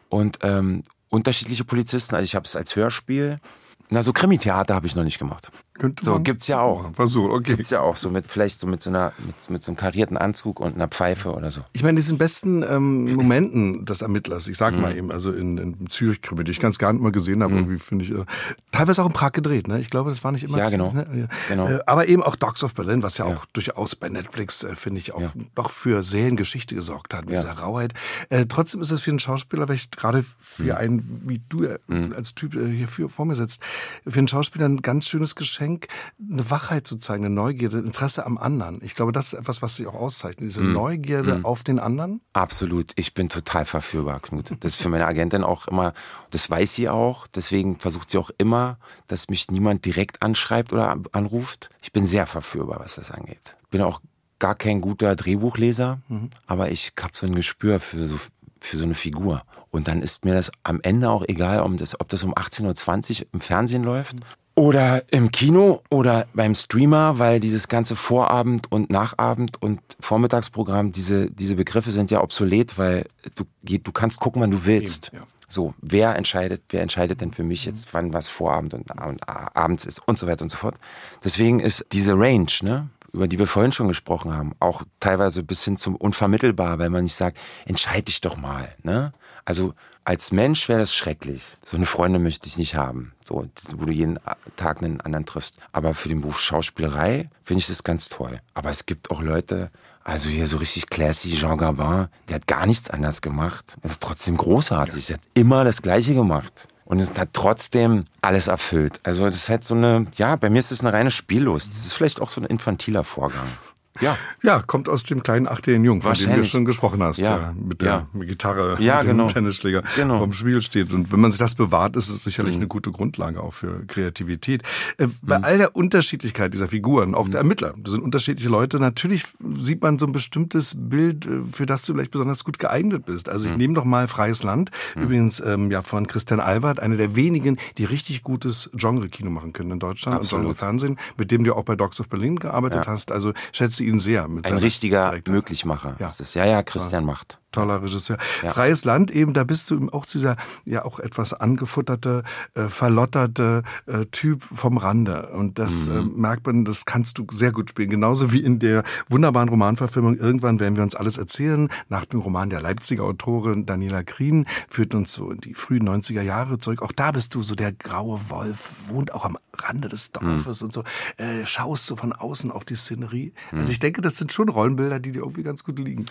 und ähm, unterschiedliche Polizisten. Also ich habe es als Hörspiel. Na, so Krimi-Theater habe ich noch nicht gemacht. Könnte so, gibt's ja auch. Versuch, okay. Gibt's ja auch, so mit, vielleicht so mit so einer, mit, mit so einem karierten Anzug und einer Pfeife oder so. Ich meine, diesen besten ähm, Momenten des Ermittlers, ich sag mhm. mal eben, also in, in Zürich-Krimi, die ich ganz gar nicht mal gesehen habe, mhm. irgendwie finde ich, äh, teilweise auch in Prag gedreht, ne? Ich glaube, das war nicht immer Ja, genau. Ne? Ja. genau. Äh, aber eben auch Dogs of Berlin, was ja, ja. auch durchaus bei Netflix, äh, finde ich, auch ja. doch für Seriengeschichte gesorgt hat, mit dieser Rauheit. Äh, trotzdem ist es für einen Schauspieler, vielleicht gerade für mhm. einen, wie du äh, mhm. als Typ äh, hier vor mir sitzt, für einen Schauspieler ein ganz schönes Geschenk, eine Wachheit zu zeigen, eine Neugierde, Interesse am anderen. Ich glaube, das ist etwas, was sich auch auszeichnet, diese mm. Neugierde mm. auf den anderen. Absolut. Ich bin total verführbar, Knut. Das ist für meine Agentin auch immer, das weiß sie auch, deswegen versucht sie auch immer, dass mich niemand direkt anschreibt oder anruft. Ich bin sehr verführbar, was das angeht. Bin auch gar kein guter Drehbuchleser, mhm. aber ich habe so ein Gespür für so, für so eine Figur. Und dann ist mir das am Ende auch egal, ob das, ob das um 18.20 Uhr im Fernsehen läuft mhm Oder im Kino oder beim Streamer, weil dieses ganze Vorabend und Nachabend und Vormittagsprogramm, diese, diese Begriffe sind ja obsolet, weil du, du kannst gucken, wann du willst. Ja. So, wer entscheidet, wer entscheidet denn für mich jetzt, wann was Vorabend und, und abends ist und so weiter und so fort. Deswegen ist diese Range, ne, über die wir vorhin schon gesprochen haben, auch teilweise bis hin zum unvermittelbar, weil man nicht sagt, entscheide dich doch mal, ne? Also als Mensch wäre das schrecklich. So eine Freundin möchte ich nicht haben, so, wo du jeden Tag einen anderen triffst. Aber für den Beruf Schauspielerei finde ich das ganz toll. Aber es gibt auch Leute, also hier so richtig classy, Jean Gabin, der hat gar nichts anders gemacht. Er ist trotzdem großartig. Er hat immer das Gleiche gemacht. Und es hat trotzdem alles erfüllt. Also das ist halt so eine, ja, bei mir ist es eine reine Spiellust. Das ist vielleicht auch so ein infantiler Vorgang. Ja. Ja, kommt aus dem kleinen achtjährigen Jungen, von dem du schon gesprochen hast, ja. der mit der ja. Gitarre, ja, mit genau. dem Tennisschläger genau. vom Spiel steht. Und wenn man sich das bewahrt, ist es sicherlich mhm. eine gute Grundlage auch für Kreativität. Äh, bei mhm. all der Unterschiedlichkeit dieser Figuren, auch mhm. der Ermittler, das sind unterschiedliche Leute, natürlich sieht man so ein bestimmtes Bild, äh, für das du vielleicht besonders gut geeignet bist. Also ich mhm. nehme doch mal Freies Land, mhm. übrigens ähm, ja von Christian Albert, einer der wenigen, die richtig gutes Genre-Kino machen können in Deutschland Absolut. und Genre-Fernsehen, mit dem du auch bei Dogs of Berlin gearbeitet hast. Also schätze ihn sehr mit seiner richtiger Möglichmacher ja. ist es. Ja, ja, Christian ja. macht toller Regisseur. Ja. Freies Land eben, da bist du auch dieser ja auch etwas angefutterte, äh, verlotterte äh, Typ vom Rande. Und das mhm. äh, merkt man, das kannst du sehr gut spielen. Genauso wie in der wunderbaren Romanverfilmung Irgendwann werden wir uns alles erzählen. Nach dem Roman der Leipziger Autorin Daniela Krien führt uns so in die frühen 90er Jahre zurück. Auch da bist du so der graue Wolf, wohnt auch am Rande des Dorfes mhm. und so, äh, schaust so von außen auf die Szenerie. Also mhm. ich denke, das sind schon Rollenbilder, die dir irgendwie ganz gut liegen.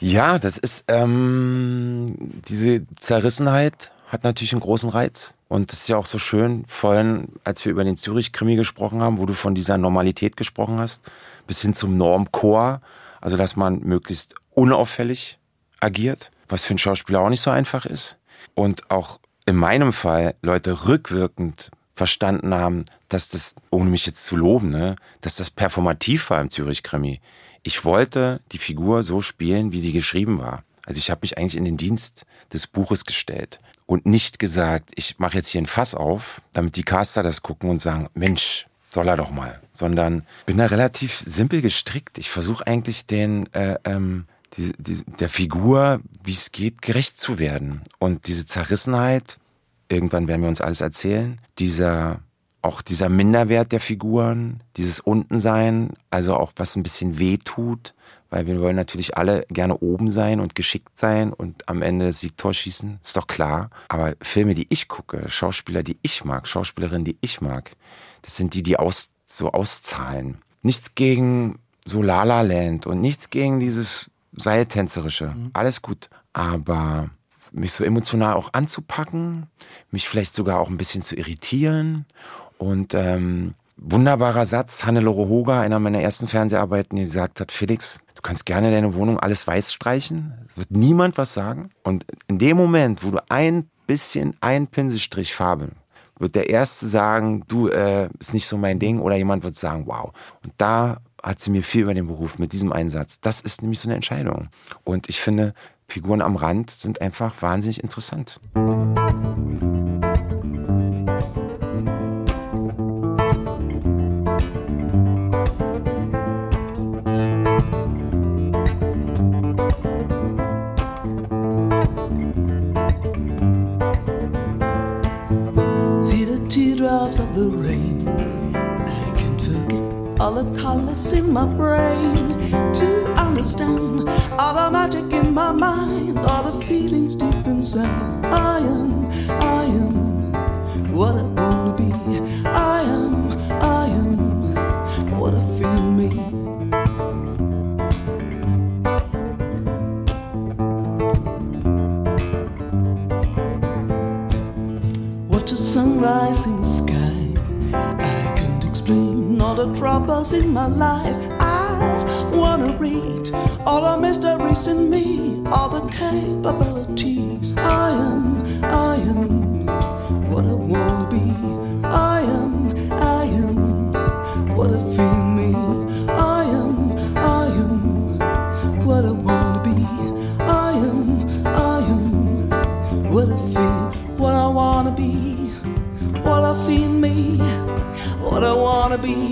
Ja, das ist ähm, diese Zerrissenheit hat natürlich einen großen Reiz. Und das ist ja auch so schön, vorhin, als wir über den Zürich-Krimi gesprochen haben, wo du von dieser Normalität gesprochen hast, bis hin zum Normchor, also dass man möglichst unauffällig agiert, was für einen Schauspieler auch nicht so einfach ist. Und auch in meinem Fall Leute rückwirkend verstanden haben, dass das, ohne mich jetzt zu loben, ne, dass das performativ war im Zürich-Krimi ich wollte die Figur so spielen, wie sie geschrieben war. Also ich habe mich eigentlich in den Dienst des Buches gestellt und nicht gesagt, ich mache jetzt hier ein Fass auf, damit die Caster das gucken und sagen, Mensch, soll er doch mal, sondern bin da relativ simpel gestrickt. Ich versuche eigentlich den äh, ähm, die, die, der Figur, wie es geht, gerecht zu werden und diese Zerrissenheit. Irgendwann werden wir uns alles erzählen. Dieser auch dieser Minderwert der Figuren, dieses Untensein, also auch was ein bisschen weh tut, weil wir wollen natürlich alle gerne oben sein und geschickt sein und am Ende das Siegtor schießen, ist doch klar. Aber Filme, die ich gucke, Schauspieler, die ich mag, Schauspielerinnen, die ich mag, das sind die, die aus, so auszahlen. Nichts gegen so La La Land und nichts gegen dieses Seiltänzerische. Mhm. Alles gut. Aber mich so emotional auch anzupacken, mich vielleicht sogar auch ein bisschen zu irritieren und ähm, wunderbarer Satz, Hannelore Hoger, einer meiner ersten Fernseharbeiten, die gesagt hat, Felix, du kannst gerne deine Wohnung alles weiß streichen, es wird niemand was sagen. Und in dem Moment, wo du ein bisschen, ein Pinselstrich Farbe, wird der Erste sagen, du, äh, ist nicht so mein Ding, oder jemand wird sagen, wow. Und da hat sie mir viel über den Beruf mit diesem Einsatz. Das ist nämlich so eine Entscheidung. Und ich finde, Figuren am Rand sind einfach wahnsinnig interessant. all the colors in my brain understand all the magic in my mind, all the feelings deep inside. I am, I am what I wanna be. I am, I am what I feel me. Watch the sunrise in the sky I can't explain all the troubles in my life. Wanna read all the mysteries in me, all the capabilities. I am, I am what I wanna be. I am, I am what I feel me. I am, I am what I wanna be. I am, I am what I feel, what I wanna be, what I feel me. What I wanna be.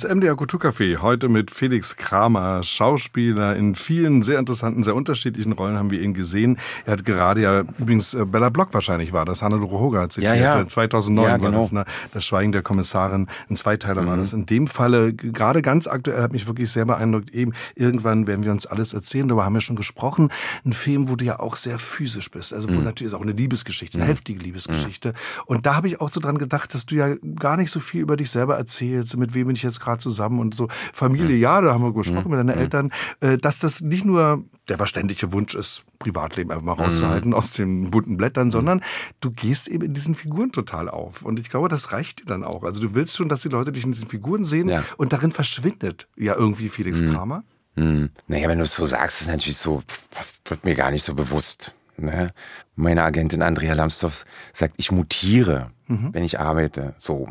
Das MDR Kulturcafé heute mit Felix Kramer, Schauspieler in vielen sehr interessanten, sehr unterschiedlichen Rollen haben wir ihn gesehen. Er hat gerade ja, übrigens äh, Bella Block wahrscheinlich war das, Hannelore Hoger hat zitiert, Ja, ja. äh, 2009 Ja, war genau. das, ne? das Schweigen der Kommissarin, ein Zweiteiler war Mhm. das. In dem Falle, gerade ganz aktuell, hat mich wirklich sehr beeindruckt, eben irgendwann werden wir uns alles erzählen, darüber haben wir schon gesprochen, ein Film, wo du ja auch sehr physisch bist, also wo Mhm. natürlich ist auch eine Liebesgeschichte, eine heftige Liebesgeschichte und da habe ich auch so dran gedacht, dass du ja gar nicht so viel über dich selber erzählst, mit wem bin ich jetzt gerade zusammen und so. Familie, ja, da haben wir gesprochen mit deinen Eltern, äh, dass das nicht nur der verständliche Wunsch ist, Privatleben einfach mal rauszuhalten aus den bunten Blättern, sondern du gehst eben in diesen Figuren total auf. Und ich glaube, das reicht dir dann auch. Also du willst schon, dass die Leute dich in diesen Figuren sehen Ja. und darin verschwindet ja irgendwie Felix Kramer. Hm. Naja, wenn du es so sagst, ist natürlich so, wird mir gar nicht so bewusst. Ne? Meine Agentin Andrea Lambsdorff sagt, ich mutiere, wenn ich arbeite. So.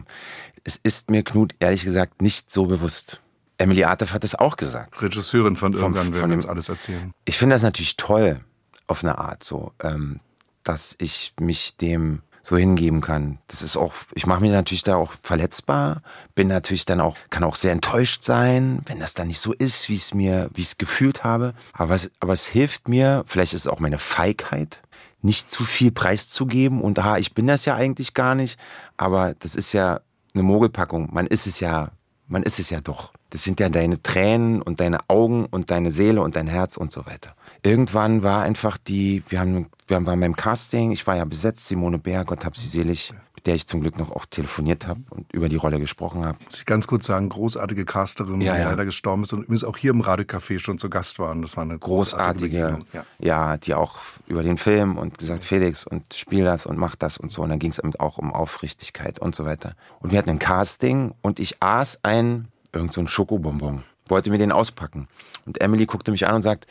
Es ist mir, Knut, ehrlich gesagt, nicht so bewusst. Emily Artef hat es auch gesagt. Regisseurin von irgendwann, werden uns alles erzählen. Ich finde das natürlich toll, auf eine Art so, ähm, dass ich mich dem so hingeben kann. Das ist auch, ich mache mich natürlich da auch verletzbar, bin natürlich dann auch, kann auch sehr enttäuscht sein, wenn das dann nicht so ist, wie es mir, wie ich es gefühlt habe. Aber es, aber es hilft mir, vielleicht ist es auch meine Feigheit, nicht zu viel preiszugeben und aha, ich bin das ja eigentlich gar nicht, aber das ist ja eine Mogelpackung. Man ist es ja, man ist es ja doch. Das sind ja deine Tränen und deine Augen und deine Seele und dein Herz und so weiter. Irgendwann war einfach die, wir haben, wir waren beim Casting, ich war ja besetzt, Simone Bär, Gott hab sie selig, mit der ich zum Glück noch auch telefoniert habe und über die Rolle gesprochen habe. Muss ich ganz kurz sagen, großartige Casterin, Ja, die ja. leider gestorben ist und übrigens auch hier im Radiocafé schon zu Gast war. Und das war eine großartige, großartige. Ja. ja. die auch über den Film und gesagt, Felix und spiel das und mach das und so. Und dann ging es auch um Aufrichtigkeit und so weiter. Und wir hatten ein Casting und ich aß ein, irgend so ein Schokobonbon, wollte mir den auspacken. Und Emily guckte mich an und sagt,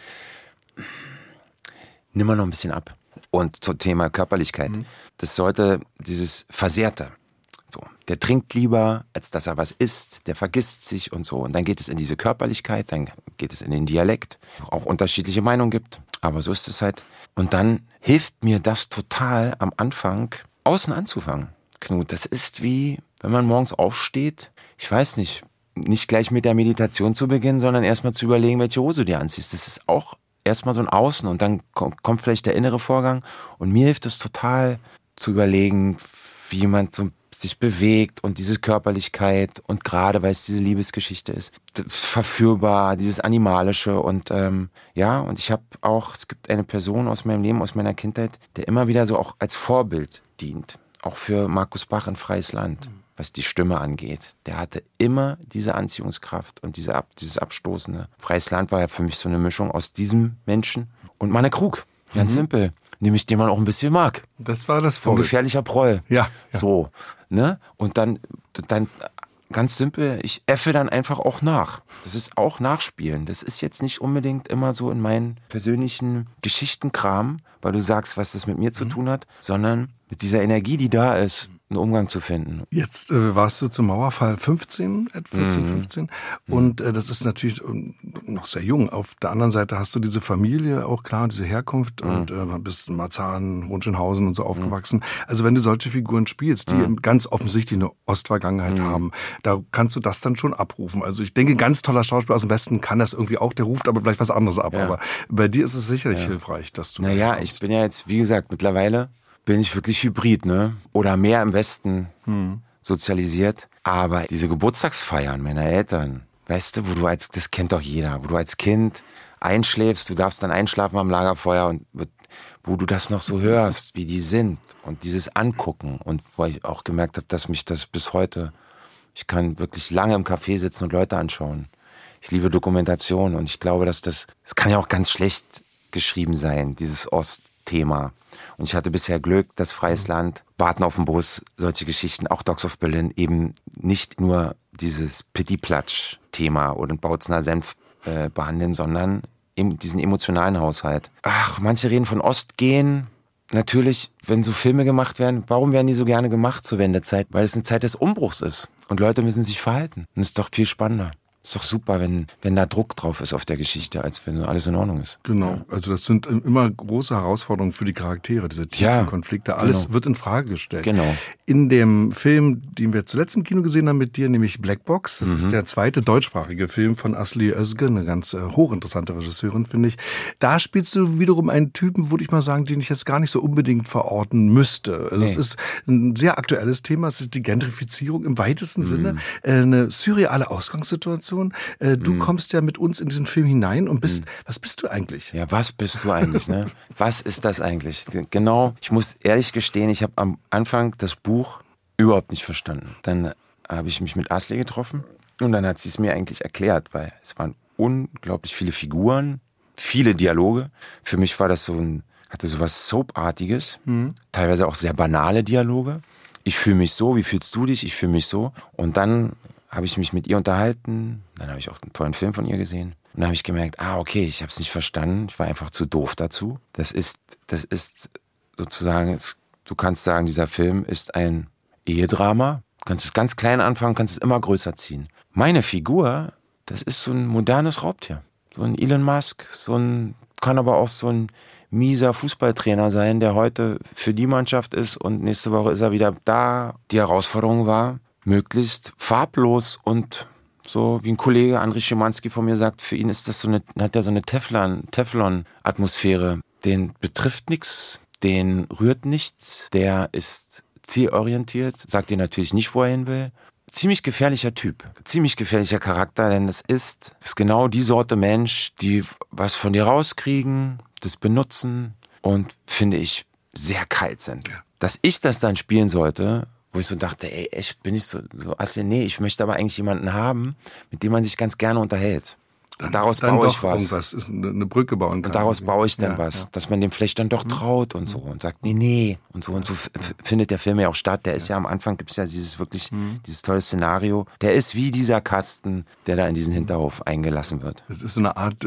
nimm mal noch ein bisschen ab. Und zum Thema Körperlichkeit. Das sollte dieses Versehrte. So, der trinkt lieber, als dass er was isst, der vergisst sich und so. Und dann geht es in diese Körperlichkeit, dann geht es in den Dialekt, auch unterschiedliche Meinungen gibt. Aber so ist es halt. Und dann hilft mir das total am Anfang, außen anzufangen. Knut, das ist wie, wenn man morgens aufsteht, ich weiß nicht, nicht gleich mit der Meditation zu beginnen, sondern erstmal zu überlegen, welche Hose du dir anziehst. Das ist auch erstmal so ein Außen und dann ko- kommt vielleicht der innere Vorgang. Und mir hilft es total zu überlegen, wie jemand so sich bewegt und diese Körperlichkeit und gerade weil es diese Liebesgeschichte ist, verführbar, dieses Animalische. Und ähm, ja, und ich habe auch, es gibt eine Person aus meinem Leben, aus meiner Kindheit, der immer wieder so auch als Vorbild dient, auch für Markus Bach in Freies Land, was die Stimme angeht. Der hatte immer diese Anziehungskraft und diese Ab dieses Abstoßende. Freies Land war ja für mich so eine Mischung aus diesem Menschen und Manne Krug. Ganz simpel. Nämlich den man auch ein bisschen mag. Das war das So ein gefährlicher Proll. Ja, ja. So, ne? Und dann, dann ganz simpel, ich effe dann einfach auch nach. Das ist auch Nachspielen. Das ist jetzt nicht unbedingt immer so in meinen persönlichen Geschichtenkram, weil du sagst, was das mit mir zu Mhm. tun hat, sondern mit dieser Energie, die da ist, einen Umgang zu finden. Jetzt äh, warst du zum Mauerfall 15, äh, 14, Mhm. 15. Und äh, das ist natürlich äh, noch sehr jung. Auf der anderen Seite hast du diese Familie auch klar, diese Herkunft Mhm. und äh, bist in Marzahn, Hohenschönhausen und so aufgewachsen. Also wenn du solche Figuren spielst, die Mhm. ganz offensichtlich eine Ostvergangenheit haben, da kannst du das dann schon abrufen. Also ich denke, ein ganz toller Schauspieler aus dem Westen kann das irgendwie auch, der ruft aber vielleicht was anderes ab. Ja. Aber bei dir ist es sicherlich hilfreich, dass du. Naja, ich bin ja jetzt, wie gesagt, mittlerweile bin ich wirklich Hybrid, ne? Oder mehr im Westen sozialisiert. Aber diese Geburtstagsfeiern meiner Eltern, weißt du, wo du als, das kennt doch jeder, wo du als Kind einschläfst, du darfst dann einschlafen am Lagerfeuer und wo du das noch so hörst, wie die sind und dieses Angucken und wo ich auch gemerkt habe, dass mich das bis heute, ich kann wirklich lange im Café sitzen und Leute anschauen. Ich liebe Dokumentation und ich glaube, dass das, es kann ja auch ganz schlecht geschrieben sein, dieses Ostthema. Und ich hatte bisher Glück, dass Freies Land, Baden auf dem Bus, solche Geschichten, auch Dogs of Berlin, eben nicht nur dieses Pitti-Platsch-Thema oder Bautzner Senf äh, behandeln, sondern eben diesen emotionalen Haushalt. Ach, manche reden von Ostgehen. Natürlich, wenn so Filme gemacht werden, warum werden die so gerne gemacht zur Wendezeit? Weil es eine Zeit des Umbruchs ist. Und Leute müssen sich verhalten. Und es ist doch viel spannender. Ist doch super, wenn, wenn da Druck drauf ist auf der Geschichte, als wenn alles in Ordnung ist. Genau, also das sind immer große Herausforderungen für die Charaktere, diese tiefen Ja, Konflikte. Alles genau. wird in Frage gestellt. Genau. In dem Film, den wir zuletzt im Kino gesehen haben mit dir, nämlich Black Box, das Mhm. ist der zweite deutschsprachige Film von Asli Özge, eine ganz äh, hochinteressante Regisseurin, finde ich. Da spielst du wiederum einen Typen, würde ich mal sagen, den ich jetzt gar nicht so unbedingt verorten müsste. Also es Nee. ist ein sehr aktuelles Thema, es ist die Gentrifizierung im weitesten Mhm. Sinne, äh, eine surreale Ausgangssituation. Äh, Du kommst ja mit uns in diesen Film hinein und bist, was bist du eigentlich? Ja, was bist du eigentlich, ne? Was ist das eigentlich? Genau, ich muss ehrlich gestehen, ich habe am Anfang das Buch überhaupt nicht verstanden. Dann habe ich mich mit Asli getroffen und dann hat sie es mir eigentlich erklärt, weil es waren unglaublich viele Figuren, viele Dialoge. Für mich war das so ein, hatte so was Soapartiges, teilweise auch sehr banale Dialoge. Ich fühle mich so, wie fühlst du dich? Ich fühle mich so. Und dann habe ich mich mit ihr unterhalten, dann habe ich auch einen tollen Film von ihr gesehen. Und dann habe ich gemerkt, ah, okay, ich habe es nicht verstanden, ich war einfach zu doof dazu. Das ist, das ist sozusagen, du kannst sagen, dieser Film ist ein Ehedrama. Du kannst es ganz klein anfangen, kannst es immer größer ziehen. Meine Figur, das ist so ein modernes Raubtier. So ein Elon Musk, so ein, kann aber auch so ein mieser Fußballtrainer sein, der heute für die Mannschaft ist und nächste Woche ist er wieder da. Die Herausforderung war, möglichst farblos und so wie ein Kollege André Schimanski von mir sagt, für ihn ist das so eine, hat er so eine Teflon, Teflon-Atmosphäre. Den betrifft nichts, den rührt nichts, der ist zielorientiert, sagt dir natürlich nicht, wo er hin will. Ziemlich gefährlicher Typ, ziemlich gefährlicher Charakter, denn es ist, es ist genau die Sorte Mensch, die was von dir rauskriegen, das benutzen und finde ich sehr kalt sind. Dass ich das dann spielen sollte, wo ich so dachte, ey, echt, bin ich so, so Assi, nee, ich möchte aber eigentlich jemanden haben, mit dem man sich ganz gerne unterhält. Und daraus Dann baue ich was. irgendwas, ist eine, Brücke bauen kann. Und daraus baue ich dann Ja, was, ja. Mhm. dass man dem vielleicht dann doch traut und so und sagt, nee, nee. Und so und so findet der Film ja auch statt. Der ist ja am Anfang, gibt's ja dieses wirklich, Mhm. dieses tolle Szenario. Der ist wie dieser Kasten, der da in diesen Hinterhof eingelassen wird. Es ist so eine Art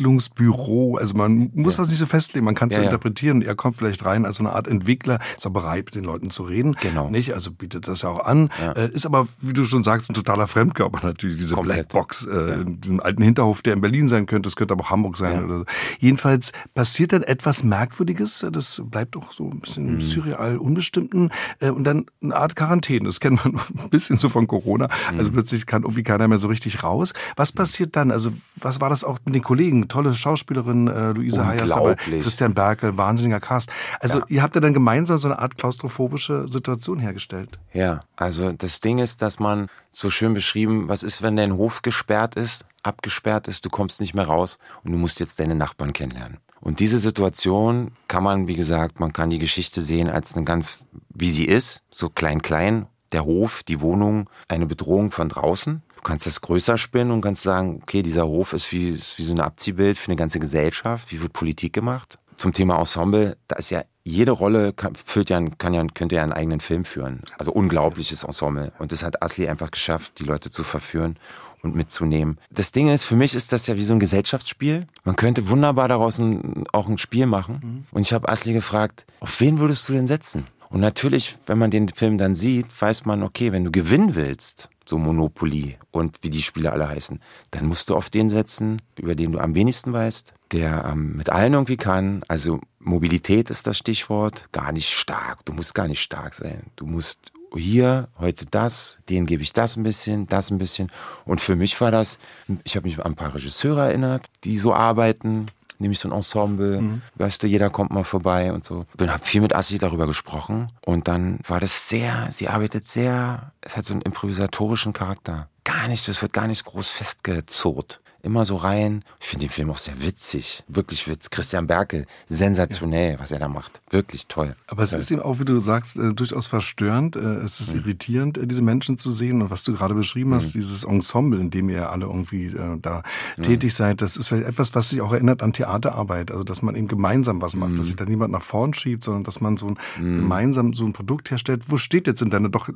Entwicklungsbüro. Also man muss das nicht so festlegen, man kann es Ja, so interpretieren. Er kommt vielleicht rein als so eine Art Entwickler, ist aber bereit, mit den Leuten zu reden. Genau. Nicht? Also bietet das ja auch an. Äh, ist aber, wie du schon sagst, ein totaler Fremdkörper natürlich, diese Komplett. Blackbox, äh, in diesem alten Hinterhof, der in Berlin sein könnte. Es könnte aber auch Hamburg sein Ja. oder so. Jedenfalls passiert dann etwas Merkwürdiges. Das bleibt auch so ein bisschen Mhm. surreal Unbestimmten. Äh, und dann eine Art Quarantäne. Das kennt man ein bisschen so von Corona. Mhm. Also plötzlich kann irgendwie keiner mehr so richtig raus. Was passiert dann? Also was war das auch mit den Kollegen? Tolle Schauspielerin, äh, Luise Hayas. Christian Berkel, wahnsinniger Cast. Also ihr habt ja dann gemeinsam so eine Art klaustrophobische Situation hergestellt. Ja, also das Ding ist, dass man so schön beschrieben, was ist, wenn dein Hof gesperrt ist, abgesperrt ist, du kommst nicht mehr raus und du musst jetzt deine Nachbarn kennenlernen. Und diese Situation kann man, wie gesagt, man kann die Geschichte sehen als eine ganz, wie sie ist, so klein, klein, der Hof, die Wohnung, eine Bedrohung von draußen. Du kannst das größer spinnen und kannst sagen, okay, dieser Hof ist wie, ist wie so ein Abziehbild für eine ganze Gesellschaft. Wie wird Politik gemacht? zum Thema Ensemble, da ist ja jede Rolle kann, führt ja, kann ja, könnte ja einen eigenen Film führen. Also unglaubliches Ensemble. Und das hat Asli einfach geschafft, die Leute zu verführen und mitzunehmen. Das Ding ist, für mich ist das ja wie so ein Gesellschaftsspiel. Man könnte wunderbar daraus ein, auch ein Spiel machen. Und ich habe Asli gefragt, auf wen würdest du denn setzen? Und natürlich, wenn man den Film dann sieht, weiß man, okay, wenn du gewinnen willst, so Monopoly und wie die Spiele alle heißen, dann musst du auf den setzen, über den du am wenigsten weißt, der ähm, mit allen irgendwie kann. Also Mobilität ist das Stichwort. Gar nicht stark. Du musst gar nicht stark sein. Du musst hier, heute das, denen gebe ich das ein bisschen, das ein bisschen. Und für mich war das, ich habe mich an ein paar Regisseure erinnert, die so arbeiten, nämlich so ein Ensemble, mhm. weißt du, jeder kommt mal vorbei und so. Ich habe viel mit Assi darüber gesprochen und dann war das sehr, sie arbeitet sehr, es hat so einen improvisatorischen Charakter. Gar nicht, es wird gar nicht groß festgezurrt immer so rein. Ich finde den Film auch sehr witzig. Wirklich witzig. Christian Berkel, sensationell, ja. was er da macht. Wirklich toll. Aber es ist eben auch, wie du sagst, äh, durchaus verstörend. Äh, es ist mhm. irritierend, äh, diese Menschen zu sehen. Und was du gerade beschrieben hast, mhm. dieses Ensemble, in dem ihr alle irgendwie äh, da mhm. tätig seid, das ist vielleicht etwas, was sich auch erinnert an Theaterarbeit. Also, dass man eben gemeinsam was macht, dass sich da niemand nach vorn schiebt, sondern dass man so ein gemeinsam so ein Produkt herstellt. Wo steht jetzt in deiner doch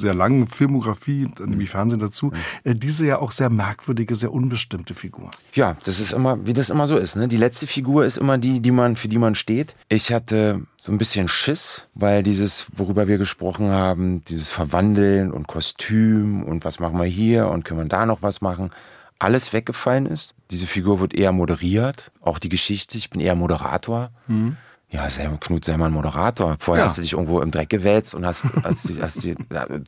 sehr langen Filmografie, nämlich Fernsehen dazu, äh, diese ja auch sehr merkwürdige, sehr unbestimmte Figur. Ja, das ist immer, wie das immer so ist. Ne? Die letzte Figur ist immer die, die man, für die man steht. Ich hatte so ein bisschen Schiss, weil dieses, worüber wir gesprochen haben, dieses Verwandeln und Kostüm und was machen wir hier und können wir da noch was machen, alles weggefallen ist. Diese Figur wird eher moderiert, auch die Geschichte. Ich bin eher Moderator. Mhm. Ja, Knut, sei mal ein Moderator. Vorher ja. hast du dich irgendwo im Dreck gewälzt und hast, hast, die, hast die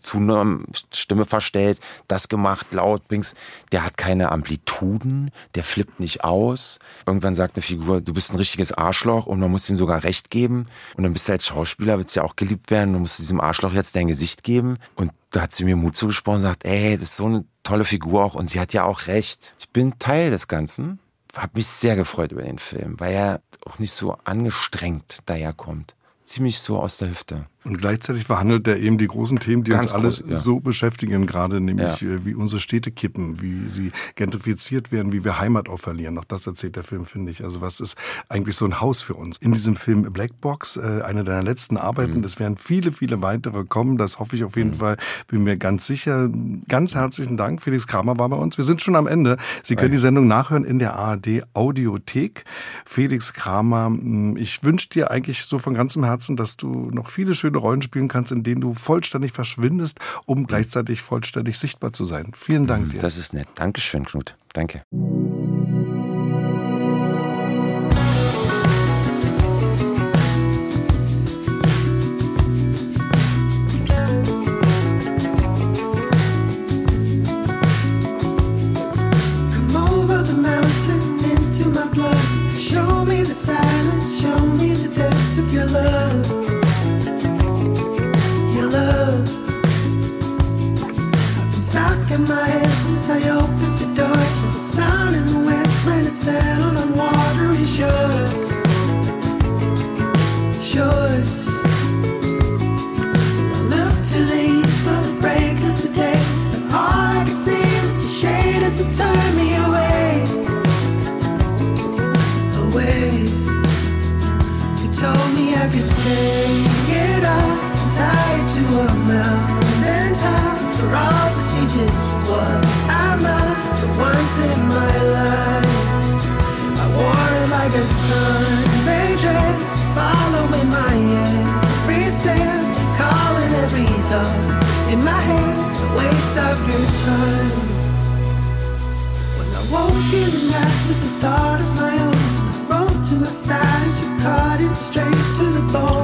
Zunahmen, Stimme verstellt, das gemacht, laut, bringst. Der hat keine Amplituden, der flippt nicht aus. Irgendwann sagt eine Figur, du bist ein richtiges Arschloch und man muss ihm sogar Recht geben. Und dann bist du als Schauspieler, willst ja auch geliebt werden, du musst diesem Arschloch jetzt dein Gesicht geben. Und da hat sie mir Mut zugesprochen und sagt, ey, das ist so eine tolle Figur auch und sie hat ja auch recht. Ich bin Teil des Ganzen habe mich sehr gefreut über den Film, weil er auch nicht so angestrengt daherkommt. Ziemlich so aus der Hüfte. Und gleichzeitig verhandelt er eben die großen Themen, die Ganz uns alle groß, ja. so beschäftigen, gerade nämlich ja. Äh, wie unsere Städte kippen, wie sie gentrifiziert werden, wie wir Heimat auch verlieren. Auch das erzählt der Film, finde ich. Also was ist eigentlich so ein Haus für uns? In diesem Film Blackbox, äh, eine deiner letzten Arbeiten, mhm. es werden viele, viele weitere kommen. Das hoffe ich auf jeden mhm. Fall, bin mir ganz sicher. Ganz herzlichen Dank. Felix Kramer war bei uns. Wir sind schon am Ende. Sie können die Sendung nachhören in der ARD Audiothek. Felix Kramer, ich wünsche dir eigentlich so von ganzem Herzen, dass du noch viele schöne Rollen spielen kannst, in denen du vollständig verschwindest, um gleichzeitig vollständig sichtbar zu sein. Vielen Dank dir. Das ist nett. Dankeschön, Knut. Danke. My thought of my own, rolled to my side as you cut it straight to the bone.